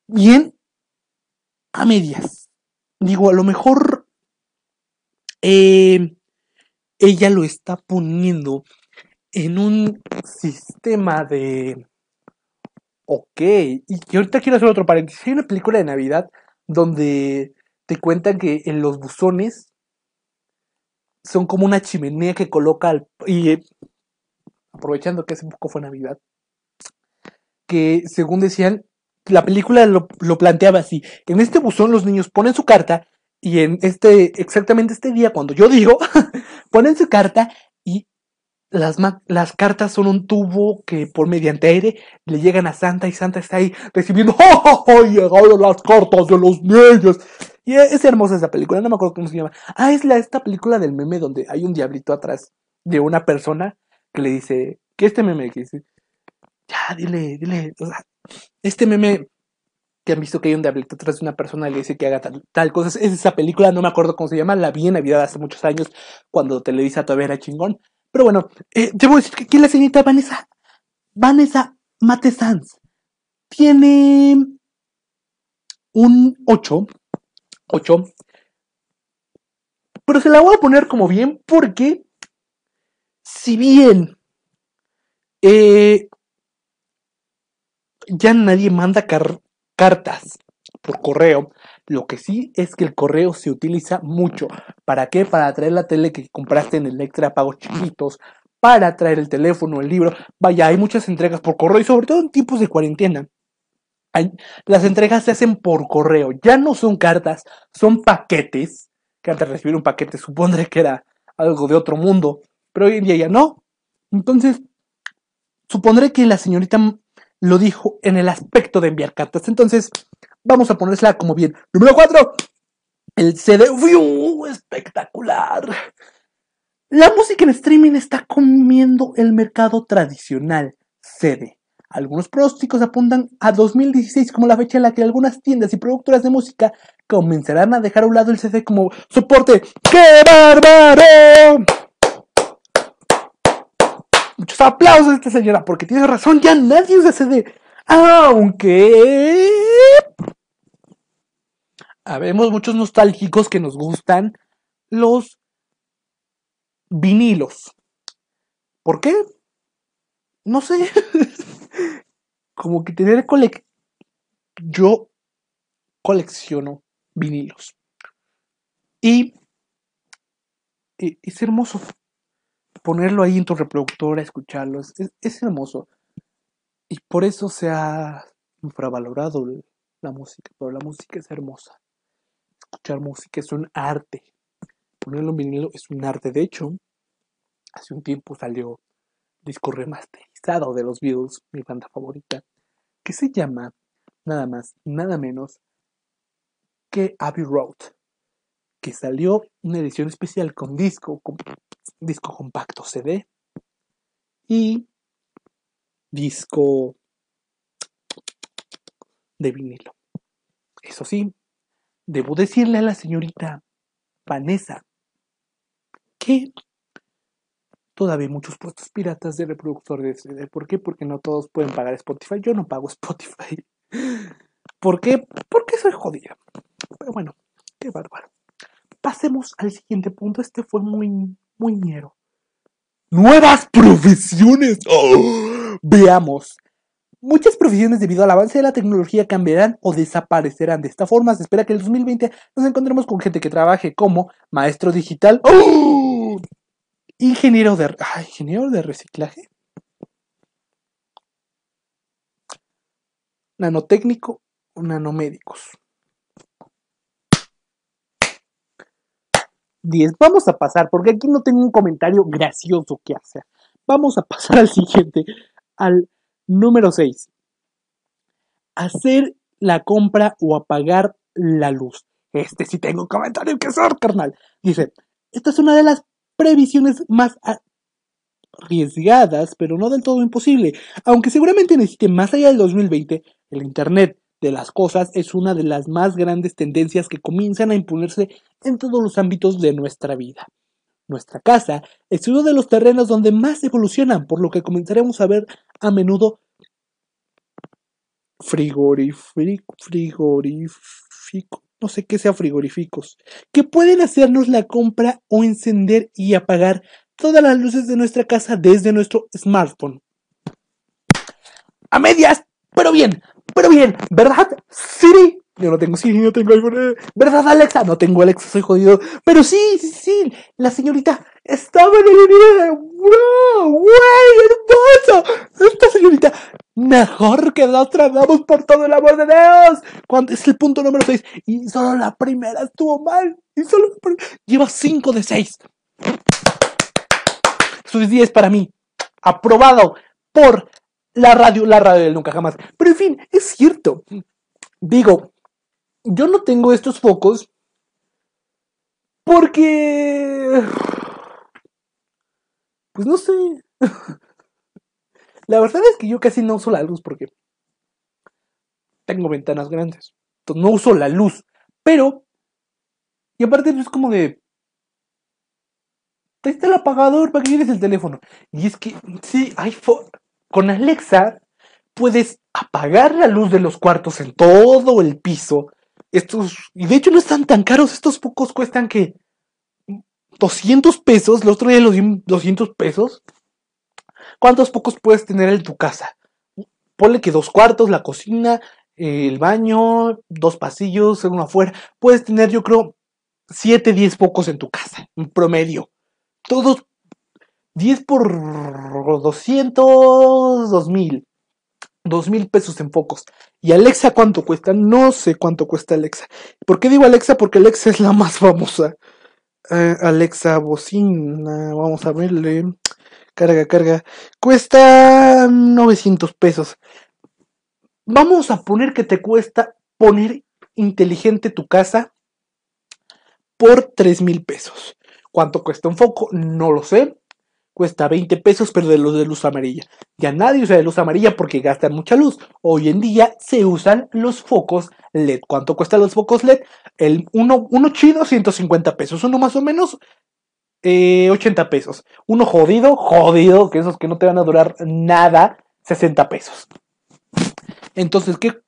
bien, a medias. Digo, a lo mejor eh, ella lo está poniendo en un sistema de Ok, y ahorita quiero hacer otro paréntesis. Hay una película de Navidad donde te cuentan que en los buzones son como una chimenea que coloca al... Y eh, aprovechando que hace poco fue Navidad, que según decían, la película lo, planteaba así. En este buzón los niños ponen su carta y en este, exactamente este día, cuando yo digo, ponen su carta las, las cartas son un tubo que por mediante aire le llegan a Santa y Santa está ahí recibiendo ¡Oh, oh, llegado las cartas de los niños! Y es hermosa esa película, no me acuerdo cómo se llama. Ah, es la, esta película del meme donde hay un diablito atrás de una persona que le dice, ¿qué este meme? Que dice, ya, dile, dile, este meme que han visto que hay un diablito atrás de una persona y le dice que haga tal, tal cosa. Es esa película, no me acuerdo cómo se llama, la vi en Navidad hace muchos años, cuando Televisa todavía era chingón. Pero bueno, eh, debo decir que aquí la señorita Vanessa, Vanessa Mate tiene un 8, 8, pero se la voy a poner como bien porque si bien eh, ya nadie manda cartas por correo, lo que sí es que el correo se utiliza mucho. ¿Para qué? Para traer la tele que compraste en Electra pagos chiquitos, para traer el teléfono, el libro. Vaya, hay muchas entregas por correo y sobre todo en tiempos de cuarentena. Las entregas se hacen por correo, ya no son cartas, son paquetes. Que antes de recibir un paquete supondré que era algo de otro mundo, pero hoy en día ya no. Entonces, supondré que la señorita lo dijo en el aspecto de enviar cartas. Entonces, vamos a ponérsela como bien. Número 4. El CD. ¡View! Espectacular. La música en streaming está comiendo el mercado tradicional CD. Algunos pronósticos apuntan a 2016 como la fecha en la que algunas tiendas y productoras de música comenzarán a dejar a un lado el CD como soporte. ¡Qué bárbaro! Muchos aplausos a esta señora porque tiene razón, ya nadie usa CD. Aunque... Habemos muchos nostálgicos que nos gustan los vinilos. ¿Por qué? No sé. Como que tener cole... Yo colecciono vinilos. Y, es hermoso ponerlo ahí en tu reproductora, escucharlos. Es, hermoso. Y por eso se ha infravalorado la música. Pero la música es hermosa. Escuchar música es un arte ponerlo en vinilo es un arte. De hecho, hace un tiempo salió disco remasterizado de los Beatles, mi banda favorita, que se llama nada más, nada menos que Abbey Road, que salió una edición especial con disco, con disco compacto CD y disco de vinilo. Eso sí, debo decirle a la señorita Vanessa que todavía muchos puestos piratas de reproductor de CD. ¿Por qué? Porque no todos pueden pagar Spotify. Yo no pago Spotify. ¿Por qué? Porque soy jodida. Pero bueno, qué bárbaro. Pasemos al siguiente punto. Este fue muy, muy ñero. Nuevas profesiones. ¡Oh! Veamos. Muchas profesiones debido al avance de la tecnología cambiarán o desaparecerán. De esta forma se espera que en el 2020 nos encontremos con gente que trabaje como maestro digital, ¡Oh! Ingeniero de, ingeniero de reciclaje, nanotécnico o nanomédicos. 10. Vamos a pasar, porque aquí no tengo un comentario gracioso que hacer. Vamos a pasar al siguiente, al Número 6. Hacer la compra o apagar la luz. Este sí tengo un comentario que hacer, carnal. Dice, esta es una de las previsiones más arriesgadas, pero no del todo imposible. Aunque seguramente necesite más allá del 2020, el Internet de las cosas es una de las más grandes tendencias que comienzan a imponerse en todos los ámbitos de nuestra vida. Nuestra casa es uno de los terrenos donde más evolucionan, por lo que comenzaremos a ver a menudo frigorífico, no sé qué sea frigoríficos, que pueden hacernos la compra o encender y apagar todas las luces de nuestra casa desde nuestro smartphone. A medias, pero bien, pero bien, ¿verdad? Siri yo no tengo sí, no tengo iPhone. ¿Verdad, Alexa? No tengo Alexa, soy jodido. Pero sí, sí, sí. La señorita estaba en el. ¡Wow! ¡Güey! ¡Hermoso! Esta señorita, mejor que la otra, vamos por todo el amor de Dios. ¿Cuánto es el punto número 6? Y solo la primera estuvo mal. Y solo Lleva 5 de 6. Sus 10 para mí. Aprobado por la radio, la radio del nunca jamás. Pero en fin, es cierto. Digo, yo no tengo estos focos porque... Pues no sé. la verdad es que yo casi no uso la luz porque tengo ventanas grandes. Entonces no uso la luz. Pero... Y aparte es como de... Ahí está el apagador para que lleves el teléfono. Y es que, sí, hay con Alexa puedes apagar la luz de los cuartos en todo el piso estos, y de hecho no están tan caros, estos pocos cuestan que 200 pesos, el otro día los di 200 pesos. ¿Cuántos focos puedes tener en tu casa? Ponle que dos cuartos, la cocina, el baño, dos pasillos, uno afuera. Puedes tener, yo creo, 7, 10 focos en tu casa, en promedio. Todos 10 por 200, 2000. 2000 pesos en focos. ¿Y Alexa cuánto cuesta? No sé cuánto cuesta Alexa. ¿Por qué digo Alexa? Porque Alexa es la más famosa. Eh, Alexa bocina, vamos a verle. Carga, carga. Cuesta 900 pesos. Vamos a poner que te cuesta poner inteligente tu casa por 3 mil pesos. ¿Cuánto cuesta un foco? No lo sé. Cuesta 20 pesos, pero de los de luz amarilla. Ya nadie usa de luz amarilla porque gastan mucha luz. Hoy en día se usan los focos LED. ¿Cuánto cuestan los focos LED? El uno, uno chido, 150 pesos. Uno más o menos, eh, 80 pesos. Uno jodido, jodido, que esos que no te van a durar nada, 60 pesos. Entonces, ¿qué?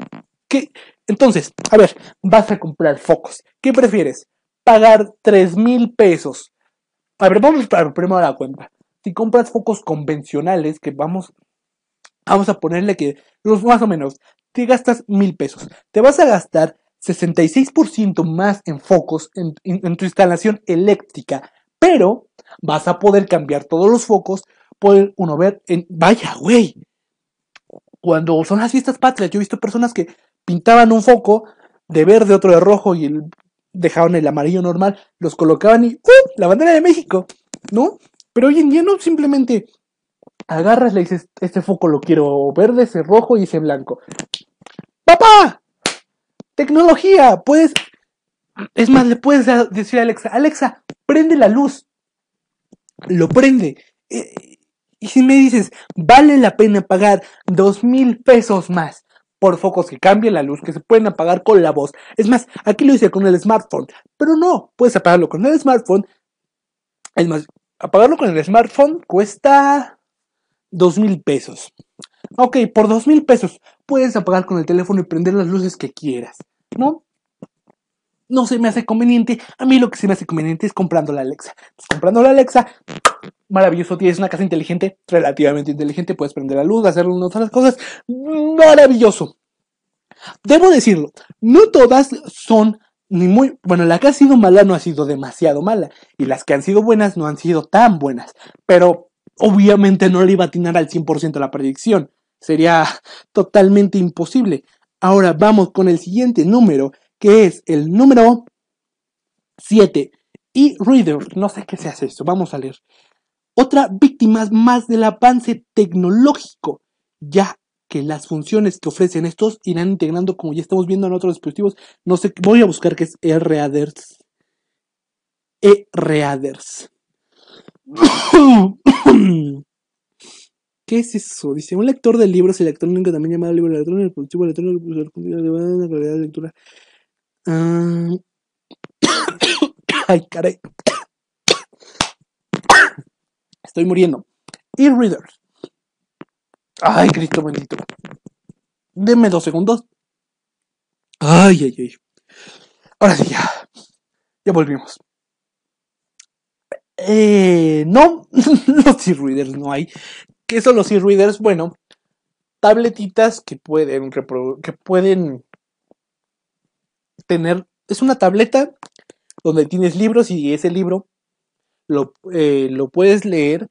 ¿Qué? Entonces, a ver, vas a comprar focos. ¿Qué prefieres? Pagar 3 mil pesos. A ver, vamos a primero a la cuenta. Si compras focos convencionales, que vamos, vamos a ponerle que los más o menos, te gastas mil pesos. Te vas a gastar 66% más en focos en, tu instalación eléctrica, pero vas a poder cambiar todos los focos, poder uno ver en, vaya, güey, cuando son las fiestas patrias, yo he visto personas que pintaban un foco de verde, otro de rojo y el, dejaban el amarillo normal, los colocaban y ¡uh! La bandera de México, ¿no? Pero hoy en día no simplemente agarras, le dices, este foco lo quiero verde, ese rojo y ese blanco. ¡Papá! Tecnología, puedes... Es más, le puedes decir a Alexa, Alexa, prende la luz. Lo prende. Eh, y si me dices, vale la pena pagar dos mil pesos más por focos que cambien la luz, que se pueden apagar con la voz. Es más, aquí lo hice con el smartphone, pero no, puedes apagarlo con el smartphone. Es más, apagarlo con el smartphone cuesta dos mil pesos. Ok, por dos mil pesos puedes apagar con el teléfono y prender las luces que quieras, ¿no? No se me hace conveniente. A mí lo que se me hace conveniente es comprando la Alexa. Comprando la Alexa, maravilloso. Tienes una casa inteligente, relativamente inteligente. Puedes prender la luz, hacer unas otras cosas. Maravilloso. Debo decirlo, no todas son ni muy. Bueno, la que ha sido mala no ha sido demasiado mala. Y las que han sido buenas no han sido tan buenas. Pero obviamente no le iba a atinar al 100% la predicción. Sería totalmente imposible. Ahora vamos con el siguiente número, que es el número 7. Y Reader, no sé qué se hace esto, vamos a leer. Otra víctima más del avance tecnológico, ya que las funciones que ofrecen estos irán integrando, como ya estamos viendo en otros dispositivos. No sé, voy a buscar qué es E-Readers. E-Readers. ¿Qué es eso? Dice, un lector de libros electrónicos, también llamado libro electrónico, el dispositivo electrónico, la calidad de lectura. Uh... Ay, caray. Estoy muriendo. E-readers. Ay, Cristo bendito. Denme dos segundos. Ay, ay, ay. Ahora sí, ya. Ya volvimos. Eh, no, los e-readers no hay. ¿Qué son los e-readers? Bueno, tabletitas que pueden que pueden tener. Es una tableta donde tienes libros y ese libro lo, eh, lo puedes leer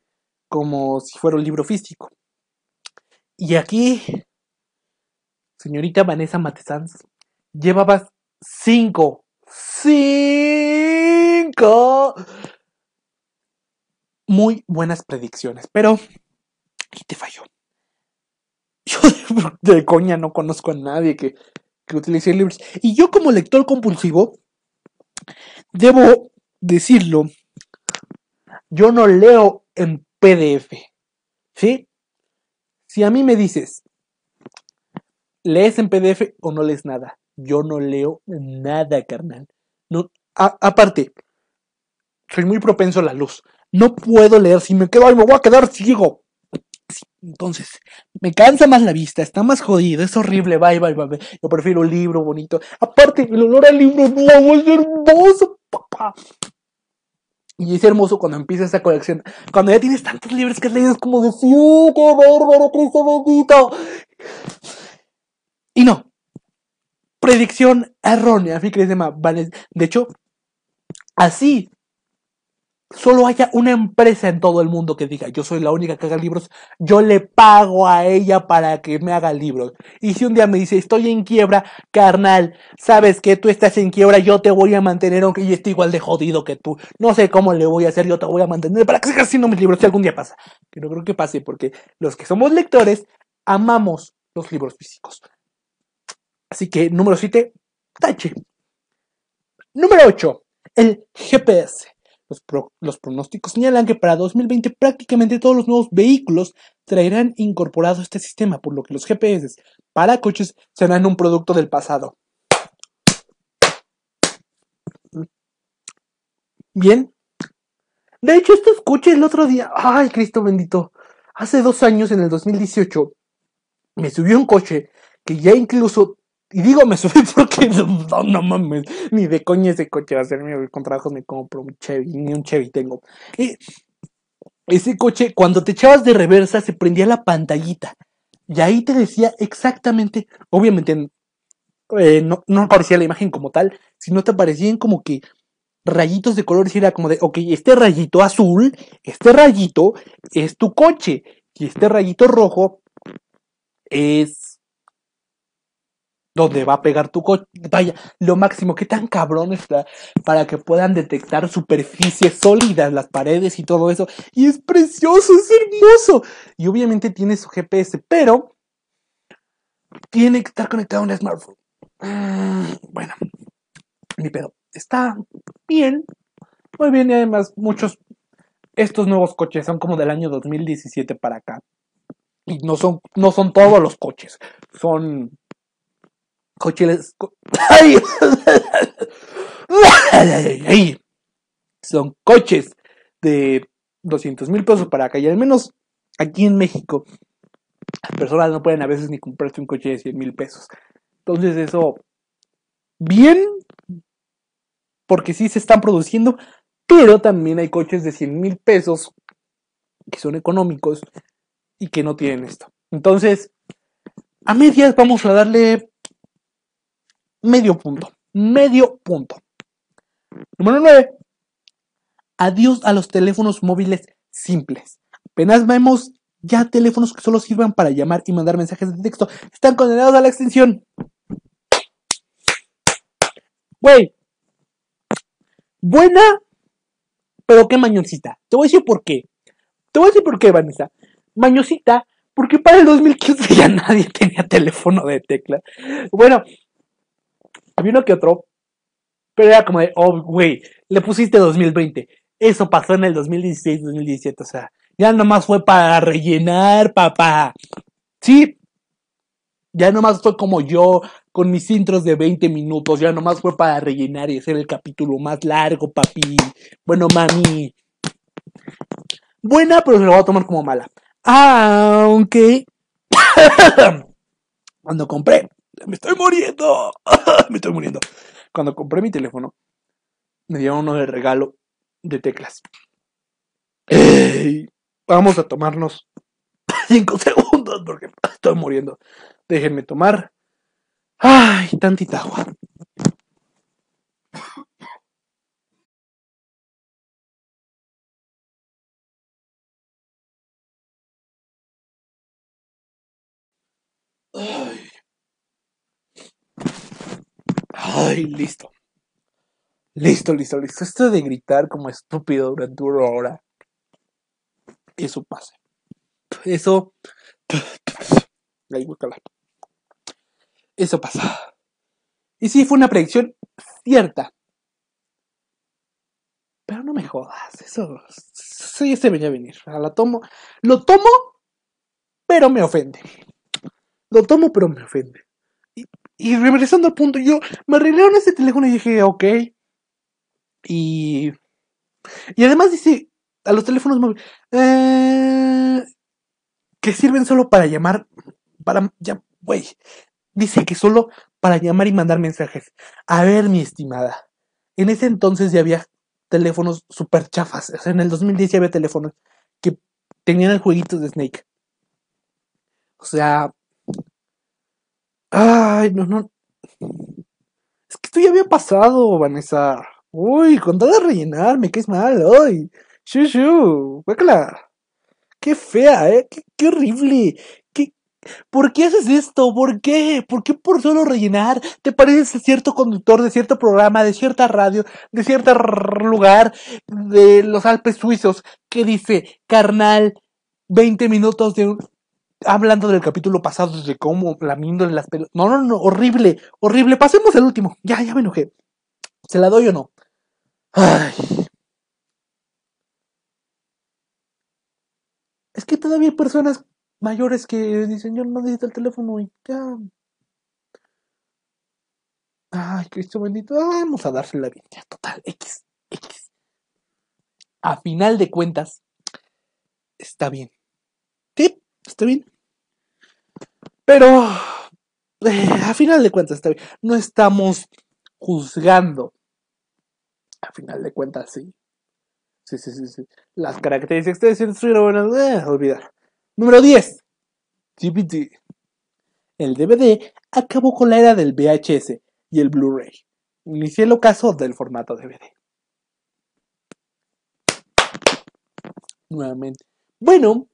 como si fuera un libro físico. Y aquí, señorita Vanessa Matesanz, llevabas cinco, cinco muy buenas predicciones, pero y te falló. Yo de coña no conozco a nadie que, que utilice libros. Y yo como lector compulsivo, debo decirlo, yo no leo en PDF. ¿Sí? Si a mí me dices, ¿lees en PDF o no lees nada? Yo no leo nada, carnal. No, aparte, soy muy propenso a la luz. No puedo leer. Si me quedo ahí, me voy a quedar ciego. Entonces, me cansa más la vista, está más jodido, es horrible, bye, bye, bye. Yo prefiero un libro bonito. Aparte, el olor al libro nuevo es hermoso, papá. Y es hermoso cuando empieza esa colección. Cuando ya tienes tantos libros que lees como de, ¡Sí, qué bárbaro, Cristo bendito! Y no. Predicción errónea, mi querida De hecho, así solo haya una empresa en todo el mundo que diga, yo soy la única que haga libros, yo le pago a ella para que me haga libros. Y si un día me dice, estoy en quiebra, carnal, sabes que tú estás en quiebra, yo te voy a mantener aunque yo esté igual de jodido que tú. No sé cómo le voy a hacer, yo te voy a mantener para que sigas haciendo mis libros si algún día pasa. Que no creo que pase porque los que somos lectores amamos los libros físicos. Así que número 7, tache. Número 8, el GPS. Los, pronósticos señalan que para 2020 prácticamente todos los nuevos vehículos traerán incorporado este sistema, por lo que los GPS para coches serán un producto del pasado. Bien. De hecho, estos coches el otro día, ay Cristo bendito, hace dos años, en el 2018, me subió un coche que ya incluso y digo, me subí porque no, mames, ni de coña ese coche va a ser mío. Con trabajos me compro un Chevy, ni un Chevy tengo. Y ese coche, cuando te echabas de reversa, se prendía la pantallita. Y ahí te decía exactamente, obviamente eh, no, no aparecía la imagen como tal, sino te aparecían como que rayitos de colores y era como de, ok, este rayito azul, este rayito es tu coche y este rayito rojo es donde va a pegar tu coche. Vaya, lo máximo, qué tan cabrón está para que puedan detectar superficies sólidas, las paredes y todo eso. Y es precioso, es hermoso. Y obviamente tiene su GPS, pero tiene que estar conectado a un smartphone. Mm, bueno, mi pedo. Está bien, muy bien y además muchos, estos nuevos coches son como del año 2017 para acá. Y no son, no son todos los coches, son coches. Son coches de 200 mil pesos para acá. Y al menos aquí en México, las personas no pueden a veces ni comprarse un coche de 100 mil pesos. Entonces, eso. Bien. Porque sí se están produciendo. Pero también hay coches de 100 mil pesos que son económicos y que no tienen esto. Entonces, a medias vamos a darle medio punto. Medio punto. Número 9. Adiós a los teléfonos móviles simples. Apenas vemos ya teléfonos que solo sirvan para llamar y mandar mensajes de texto. Están condenados a la extinción. Güey. Buena, pero qué mañoncita. Te voy a decir por qué. Te voy a decir por qué, Vanessa. Mañosita, porque para el 2015 ya nadie tenía teléfono de tecla. Bueno, había uno que otro, pero era como de, oh, güey, le pusiste 2020. Eso pasó en el 2016, 2017, o sea, ya nomás fue para rellenar, papá. Sí, ya nomás fue como yo, con mis intros de 20 minutos, ya nomás fue para rellenar y hacer el capítulo más largo, papi. Bueno, mami. Buena, pero se lo voy a tomar como mala. Aunque... Cuando compré me estoy muriendo, me estoy muriendo. Cuando compré mi teléfono, me dieron uno de regalo de teclas. vamos a tomarnos 5 segundos porque estoy muriendo. Déjenme tomar. Ay, tantita agua. Ay. Ay, listo. Listo, listo, listo. Esto de gritar como estúpido durante una hora. Eso pasa. Eso. Eso pasa. Y sí, fue una predicción cierta. Pero no me jodas. Eso. Sí, se venía a venir. La tomo. Lo tomo, pero me ofende. Lo tomo, pero me ofende. Y regresando al punto, yo me arreglaron ese teléfono y dije, ok. Y. Y además dice, a los teléfonos móviles, eh, que sirven solo para llamar, para, ya, güey, dice que solo para llamar y mandar mensajes. A ver, mi estimada, en ese entonces ya había teléfonos super chafas. O sea, en el 2010 ya había teléfonos que tenían el jueguito de Snake. O sea. Ay, no, no. Es que esto ya había pasado, Vanessa. Uy, con todo de rellenar, me caes mal. Uy, shu, shu. Qué fea, ¿eh? Qué, qué horrible. ¿Qué, ¿Por qué haces esto? ¿Por qué? ¿Por qué por solo rellenar te pareces a cierto conductor de cierto programa, de cierta radio, de cierto lugar de los Alpes suizos que dice, carnal, 20 minutos de un... Hablando del capítulo pasado de cómo lamiéndole las pelotas. No, no, no, horrible, horrible. Pasemos al último. Ya, ya me enojé. ¿Se la doy o no? Ay. Es que todavía hay personas mayores que dicen, yo no necesito el teléfono y ya. Ay, Cristo bendito, vamos a dársela bien. Ya, total, X, X. A final de cuentas, está bien. Sí, está bien. Pero, eh, a final de cuentas. No estamos juzgando. A final de cuentas, sí. Sí, sí, sí, sí. Las características de decir buenas, eh, olvidar. Número 10. DVD. El DVD acabó con la era del VHS y el Blu-ray. Inicié el ocaso del formato DVD. Nuevamente. Bueno,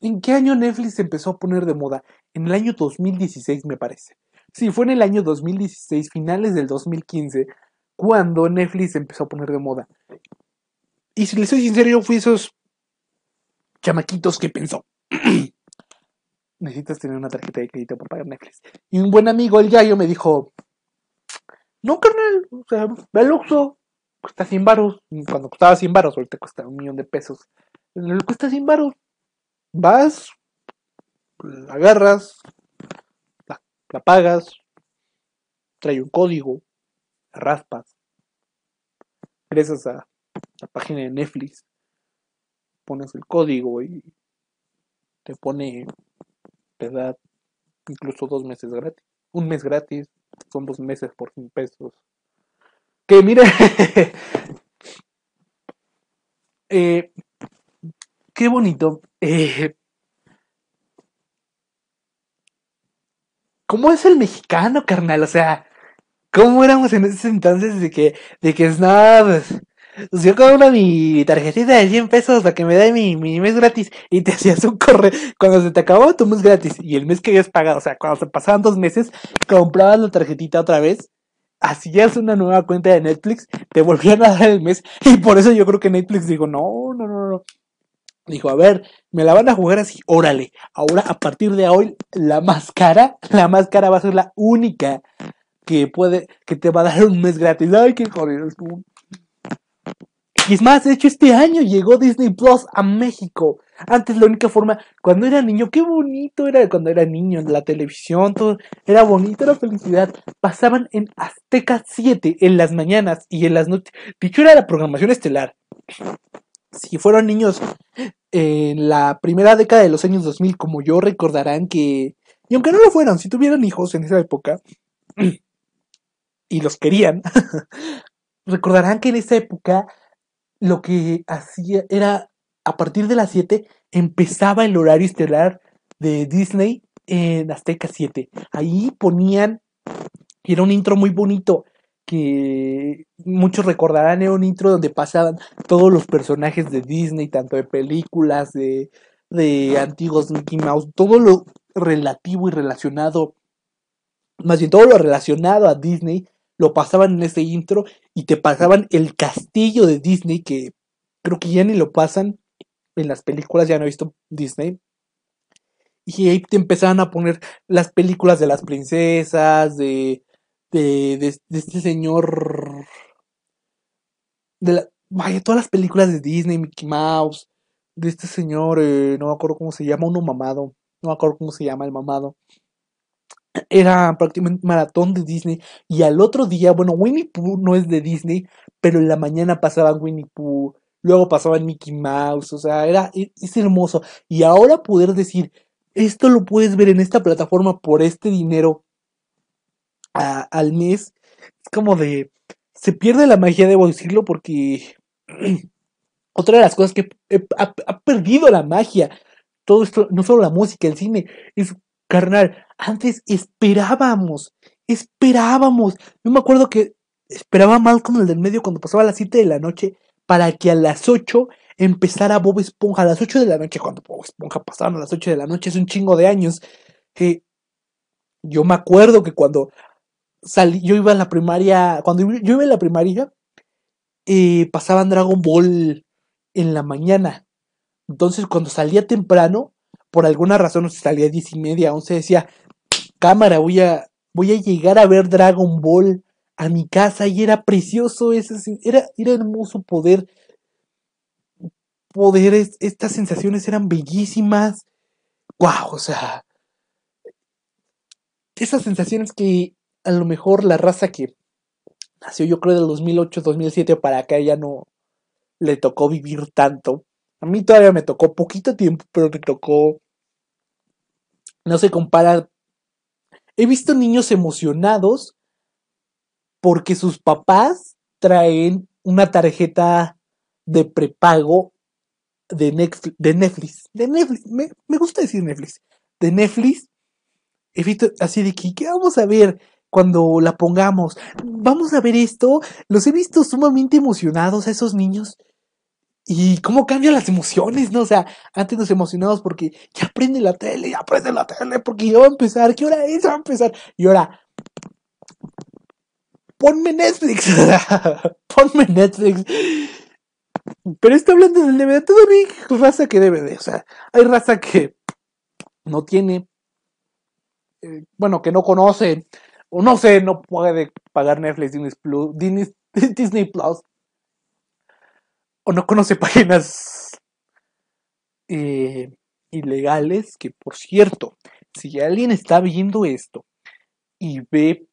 ¿en qué año Netflix empezó a poner de moda? En el año 2016 me parece. Sí, fue en el año 2016, finales del 2015, cuando Netflix empezó a poner de moda. Y si les soy sincero, yo fui esos chamaquitos que pensó. Necesitas tener una tarjeta de crédito para pagar Netflix. Y un buen amigo, el Yayo, me dijo, no, carnal, o sea, ve al Oxxo, cuesta 100 baros. Cuando costaba 100 baros, ahorita cuesta un millón de pesos. Cuesta 100 baros. Vas, la agarras, la, pagas, trae un código, la raspas, ingresas a la página de Netflix, pones el código y te pone, te da incluso dos meses gratis, un mes gratis, son dos meses por 100 pesos. Que mire, eh, qué bonito. Eh, ¿Cómo es el mexicano, carnal? O sea, ¿cómo éramos en ese entonces de que, de que es nada? Pues yo una mi tarjetita de 100 pesos para que me dé mi, mi, mes gratis y te hacías un correo. Cuando se te acababa tu mes gratis y el mes que habías pagado, o sea, cuando se pasaban dos meses, comprabas la tarjetita otra vez, hacías una nueva cuenta de Netflix, te volvían a dar el mes y por eso yo creo que Netflix dijo, no, no, no, no. Dijo, a ver, me la van a jugar así, órale. Ahora, a partir de hoy, la más cara, la más cara va a ser la única que puede, que te va a dar un mes gratis. Ay, qué jodido. Y es más, de hecho, este año llegó Disney Plus a México. Antes la única forma, cuando era niño, qué bonito era cuando era niño, la televisión, todo era bonito, era felicidad. Pasaban en Azteca 7 en las mañanas y en las noches. Dicho era la programación estelar. Si fueron niños en la primera década de los años 2000, como yo, recordarán que, y aunque no lo fueran, si tuvieran hijos en esa época, y los querían, recordarán que en esa época lo que hacía era, a partir de las 7, empezaba el horario estelar de Disney en Azteca 7. Ahí ponían, y era un intro muy bonito, que muchos recordarán, era un intro donde pasaban todos los personajes de Disney, tanto de películas, de, de antiguos Mickey Mouse, todo lo relativo y relacionado, más bien todo lo relacionado a Disney lo pasaban en ese intro y te pasaban el castillo de Disney que creo que ya ni lo pasan en las películas, ya no he visto Disney. Y ahí te empezaban a poner las películas de las princesas, de, de, de, este señor, de la, vaya, todas las películas de Disney, Mickey Mouse, de este señor, eh, no me acuerdo cómo se llama, uno mamado, no me acuerdo cómo se llama el mamado era prácticamente maratón de Disney. Y al otro día, bueno, Winnie Pooh no es de Disney, pero en la mañana pasaban Winnie Pooh, luego pasaban Mickey Mouse, o sea, era, e, es hermoso. Y ahora poder decir, esto lo puedes ver en esta plataforma por este dinero al mes, es como de, se pierde la magia, debo decirlo, porque otra de las cosas que ha, perdido la magia, todo esto, no solo la música, el cine, es carnal. Antes esperábamos, esperábamos. Yo me acuerdo que esperaba Malcolm el del medio cuando pasaba a las 7 de la noche para que a las 8 empezara Bob Esponja. A las 8 de la noche, cuando Bob Esponja pasaban a las 8 de la noche, es un chingo de años. Que yo me acuerdo que cuando salí, yo iba a la primaria, cuando yo iba a la primaria, eh, pasaban Dragon Ball en la mañana. Entonces, cuando salía temprano, por alguna razón, sé, salía a 10 y media, 11, decía, cámara, voy a, voy a llegar a ver Dragon Ball a mi casa y era precioso, ese, era, era hermoso poder, poder, estas sensaciones eran bellísimas, wow, o sea, esas sensaciones que a lo mejor la raza que nació yo creo del 2008, 2007 para acá ya no le tocó vivir tanto. A mí todavía me tocó poquito tiempo, pero me tocó... No se compara. He visto niños emocionados porque sus papás traen una tarjeta de prepago de Netflix. De Netflix. De Netflix. Me, me gusta decir Netflix. De Netflix. He visto así de que, ¿qué vamos a ver? Cuando la pongamos. Vamos a ver esto. Los he visto sumamente emocionados a esos niños. Y cómo cambian las emociones, ¿no? O sea, antes nos emocionamos porque ya prende la tele, ya prende la tele, porque ya va a empezar. ¿Qué hora es? Ya va a empezar. Y ahora, ponme Netflix. ponme Netflix. Pero está hablando del DVD. Todavía hay raza que DVD. O sea, hay raza que no tiene. Eh, bueno, que no conoce o no sé, no puede pagar Netflix, Disney Plus, o no conoce páginas eh, ilegales, que por cierto, si alguien está viendo esto y ve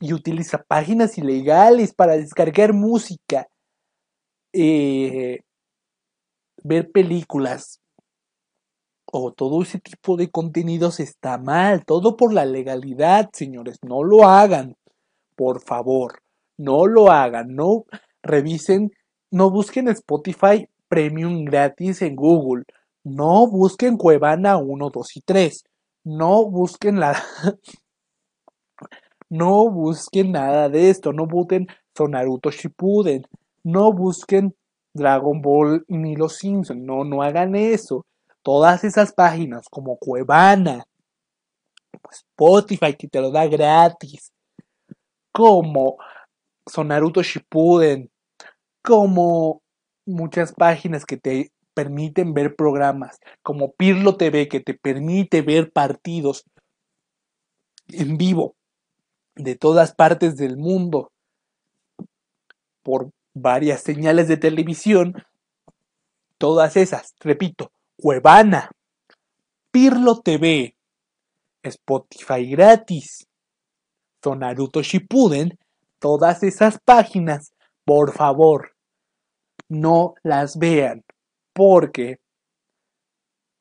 y utiliza páginas ilegales para descargar música, eh, ver películas, o todo ese tipo de contenidos está mal, todo por la legalidad, señores, no lo hagan, por favor, no lo hagan, no revisen, no busquen Spotify Premium gratis en Google, no busquen Cuevana 1, 2 y 3, no busquen la... no busquen nada de esto, no busquen Sonaruto Shippuden, no busquen Dragon Ball ni los Simpsons, no, no hagan eso todas esas páginas como Cuevana, Spotify que te lo da gratis, como Sonaruto Shippuden, como muchas páginas que te permiten ver programas, como Pirlo TV que te permite ver partidos en vivo de todas partes del mundo por varias señales de televisión, todas esas, repito, Cuevana, Pirlo TV, Spotify gratis, Sonaruto Shippuden, todas esas páginas, por favor, no las vean, porque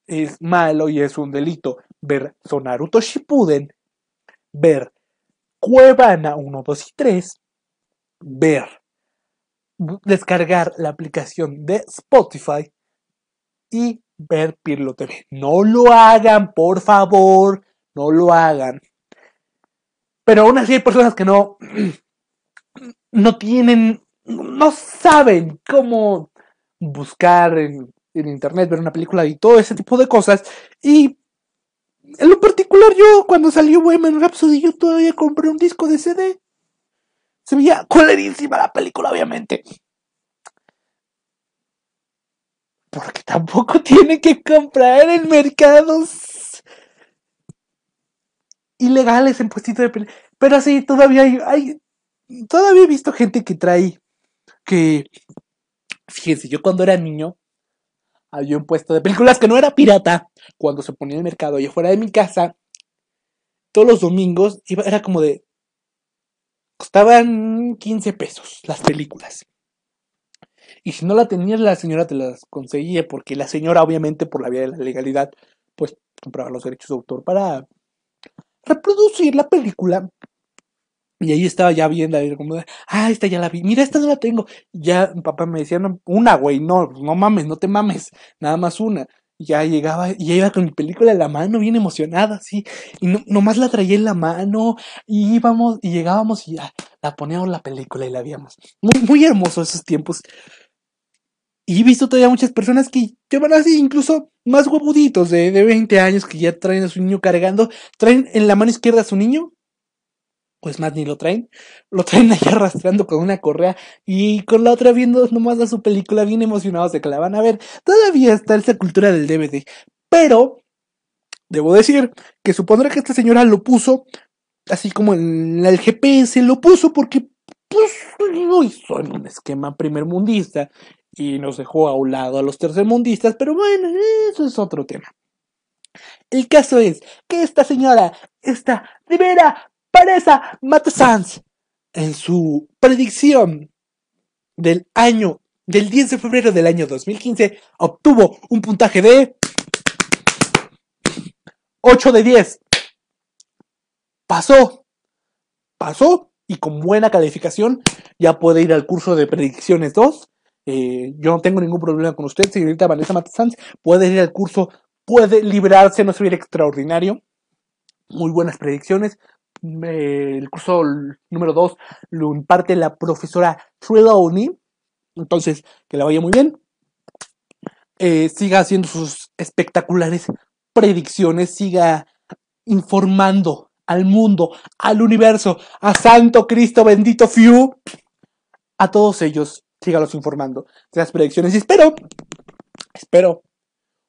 es malo y es un delito ver Sonaruto Shippuden, ver Cuevana 1, 2 y 3, ver, descargar la aplicación de Spotify y ver Pirlo TV. No lo hagan, por favor, no lo hagan. Pero aún así hay personas que no, no tienen, no saben cómo buscar en, internet, ver una película y todo ese tipo de cosas. Y en lo particular yo, cuando salió Bohemian Rhapsody, yo todavía compré un disco de CD. Se veía colerísima la película, obviamente. Porque tampoco tiene que comprar en mercados ilegales en puestito de películas. Pero sí, todavía hay, Todavía he visto gente que trae. Que. Fíjense, yo cuando era niño. Había un puesto de películas que no era pirata. Cuando se ponía en el mercado y fuera de mi casa. Todos los domingos era como de. Costaban 15 pesos las películas. Y si no la tenías, la señora te las conseguía, porque la señora, obviamente, por la vía de la legalidad, pues compraba los derechos de autor para reproducir la película Y ahí estaba ya viendo, como, ah, esta ya la vi, mira, esta no la tengo. Ya mi papá me decía, no, una, güey, no, no mames, no te mames, nada más una. Y ya llegaba, y ya iba con mi película en la mano, bien emocionada, así, y no, nomás la traía en la mano, y íbamos, y llegábamos y ya, la poníamos la película y la víamos. Muy hermoso esos tiempos. Y he visto todavía muchas personas que llevan así, incluso más huevuditos de, de 20 años, que ya traen a su niño cargando, traen en la mano izquierda a su niño, pues más ni lo traen, lo traen ahí arrastrando con una correa y con la otra viendo nomás a su película bien emocionados de que la van a ver. Todavía está esa cultura del DVD, pero debo decir que supondré que esta señora lo puso así como en el GPS, lo puso porque pues lo hizo en un esquema primermundista y nos dejó a un lado a los tercermundistas, pero bueno, eso es otro tema. El caso es que esta señora, esta Rivera Pareza Sanz, en su predicción del año, del 10 de febrero del año 2015, obtuvo un puntaje de 8 de 10. Pasó. Pasó y con buena calificación ya puede ir al curso de predicciones 2. Eh, yo no tengo ningún problema con usted, señorita Vanessa Sanz. Puede ir al curso, puede librarse, no se extraordinario. Muy buenas predicciones el curso número 2 lo imparte la profesora Trelawney. Entonces, que la vaya muy bien. Eh, siga haciendo sus espectaculares predicciones, siga informando al mundo, al universo, a Santo Cristo bendito Fiu, a todos ellos, sígalos informando de las predicciones y espero, espero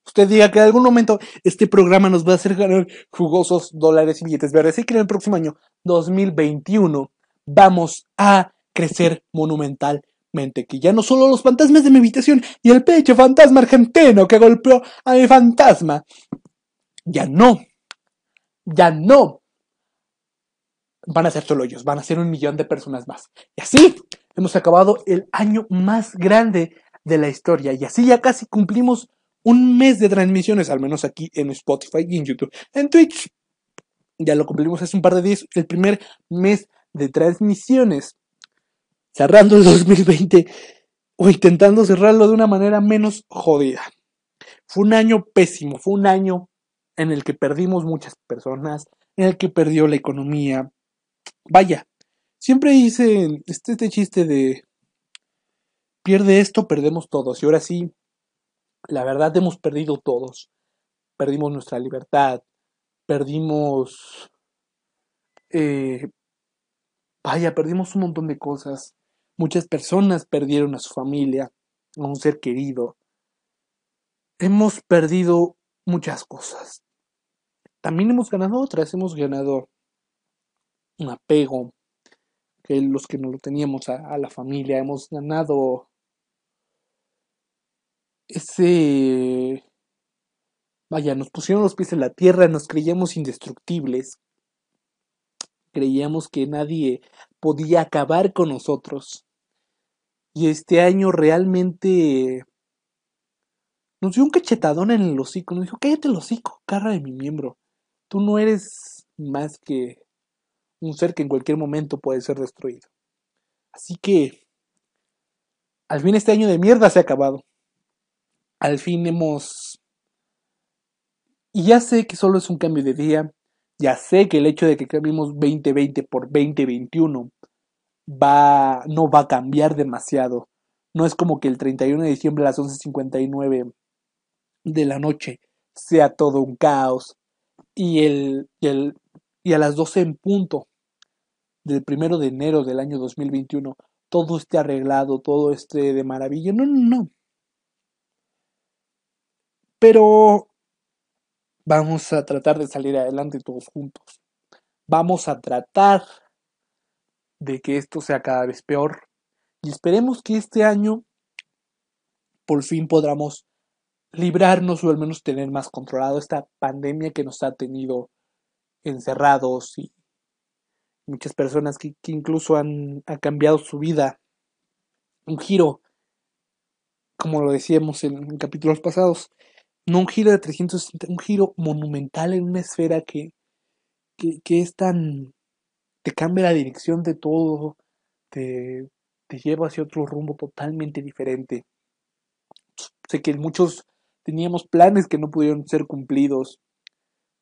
usted diga que en algún momento este programa nos va a hacer ganar jugosos dólares y billetes verdes y que en el próximo año 2021 vamos a crecer monumentalmente. Que ya no solo los fantasmas de mi habitación y el pecho fantasma argentino que golpeó a mi fantasma. Ya no. Ya no. Van a ser solo ellos, van a ser un millón de personas más. Y así hemos acabado el año más grande de la historia. Y así ya casi cumplimos un mes de transmisiones, al menos aquí en Spotify y en YouTube. En Twitch, ya lo cumplimos hace un par de días, el primer mes de transmisiones. Cerrando el 2020 o intentando cerrarlo de una manera menos jodida. Fue un año pésimo, fue un año en el que perdimos muchas personas, en el que perdió la economía. Vaya, siempre hice este, este chiste de pierde esto, perdemos todos. Y ahora sí, la verdad hemos perdido todos. Perdimos nuestra libertad, perdimos... Eh, vaya, perdimos un montón de cosas. Muchas personas perdieron a su familia, a un ser querido. Hemos perdido muchas cosas. También hemos ganado otras, hemos ganado un apego, que los que no lo teníamos a, la familia, hemos ganado ese... Vaya, nos pusieron los pies en la tierra, nos creíamos indestructibles, creíamos que nadie podía acabar con nosotros. Y este año realmente nos dio un cachetadón en el hocico, nos dijo, cállate el hocico, cara de mi miembro. Tú no eres más que un ser que en cualquier momento puede ser destruido. Así que, al fin este año de mierda se ha acabado al fin hemos... Y ya sé que solo es un cambio de día, ya sé que el hecho de que cambiemos 2020 por 2021 va, no va a cambiar demasiado. No es como que el 31 de diciembre a las 11.59 de la noche sea todo un caos y, el, y, el, y a las 12 en punto del primero de enero del año 2021 todo esté arreglado, todo esté de maravilla. No, no, no. Pero vamos a tratar de salir adelante todos juntos. Vamos a tratar de que esto sea cada vez peor. Y esperemos que este año por fin podamos librarnos o al menos tener más controlado esta pandemia que nos ha tenido encerrados y muchas personas que, incluso han, cambiado su vida. Un giro, como lo decíamos en capítulos pasados, no un giro de 360, un giro monumental en una esfera que, que, es tan, te cambia la dirección de todo, te, te lleva hacia otro rumbo totalmente diferente. Sé que muchos teníamos planes que no pudieron ser cumplidos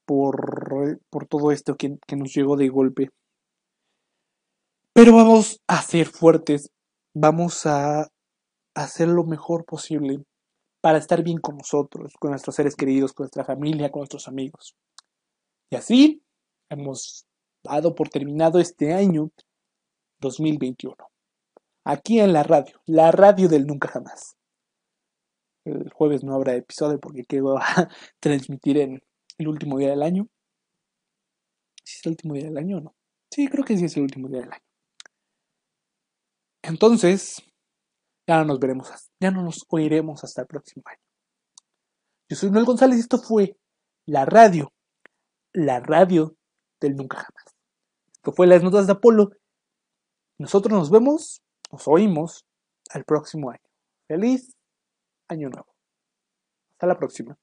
por, por todo esto que, que nos llegó de golpe. Pero vamos a ser fuertes, vamos a hacer lo mejor posible para estar bien con nosotros, con nuestros seres queridos, con nuestra familia, con nuestros amigos. Y así hemos dado por terminado este año 2021. Aquí en la radio, la radio del nunca jamás. El jueves no habrá episodio porque quiero transmitir en el último día del año. ¿Si es el último día del año o no? Sí, creo que sí es el último día del año. Entonces, ya no nos veremos, ya no nos oiremos hasta el próximo año. Yo soy Noel González y esto fue la radio, la radio del nunca jamás. Esto fue las notas de Apolo. Nosotros nos vemos, nos oímos al próximo año. Feliz año nuevo. Hasta la próxima.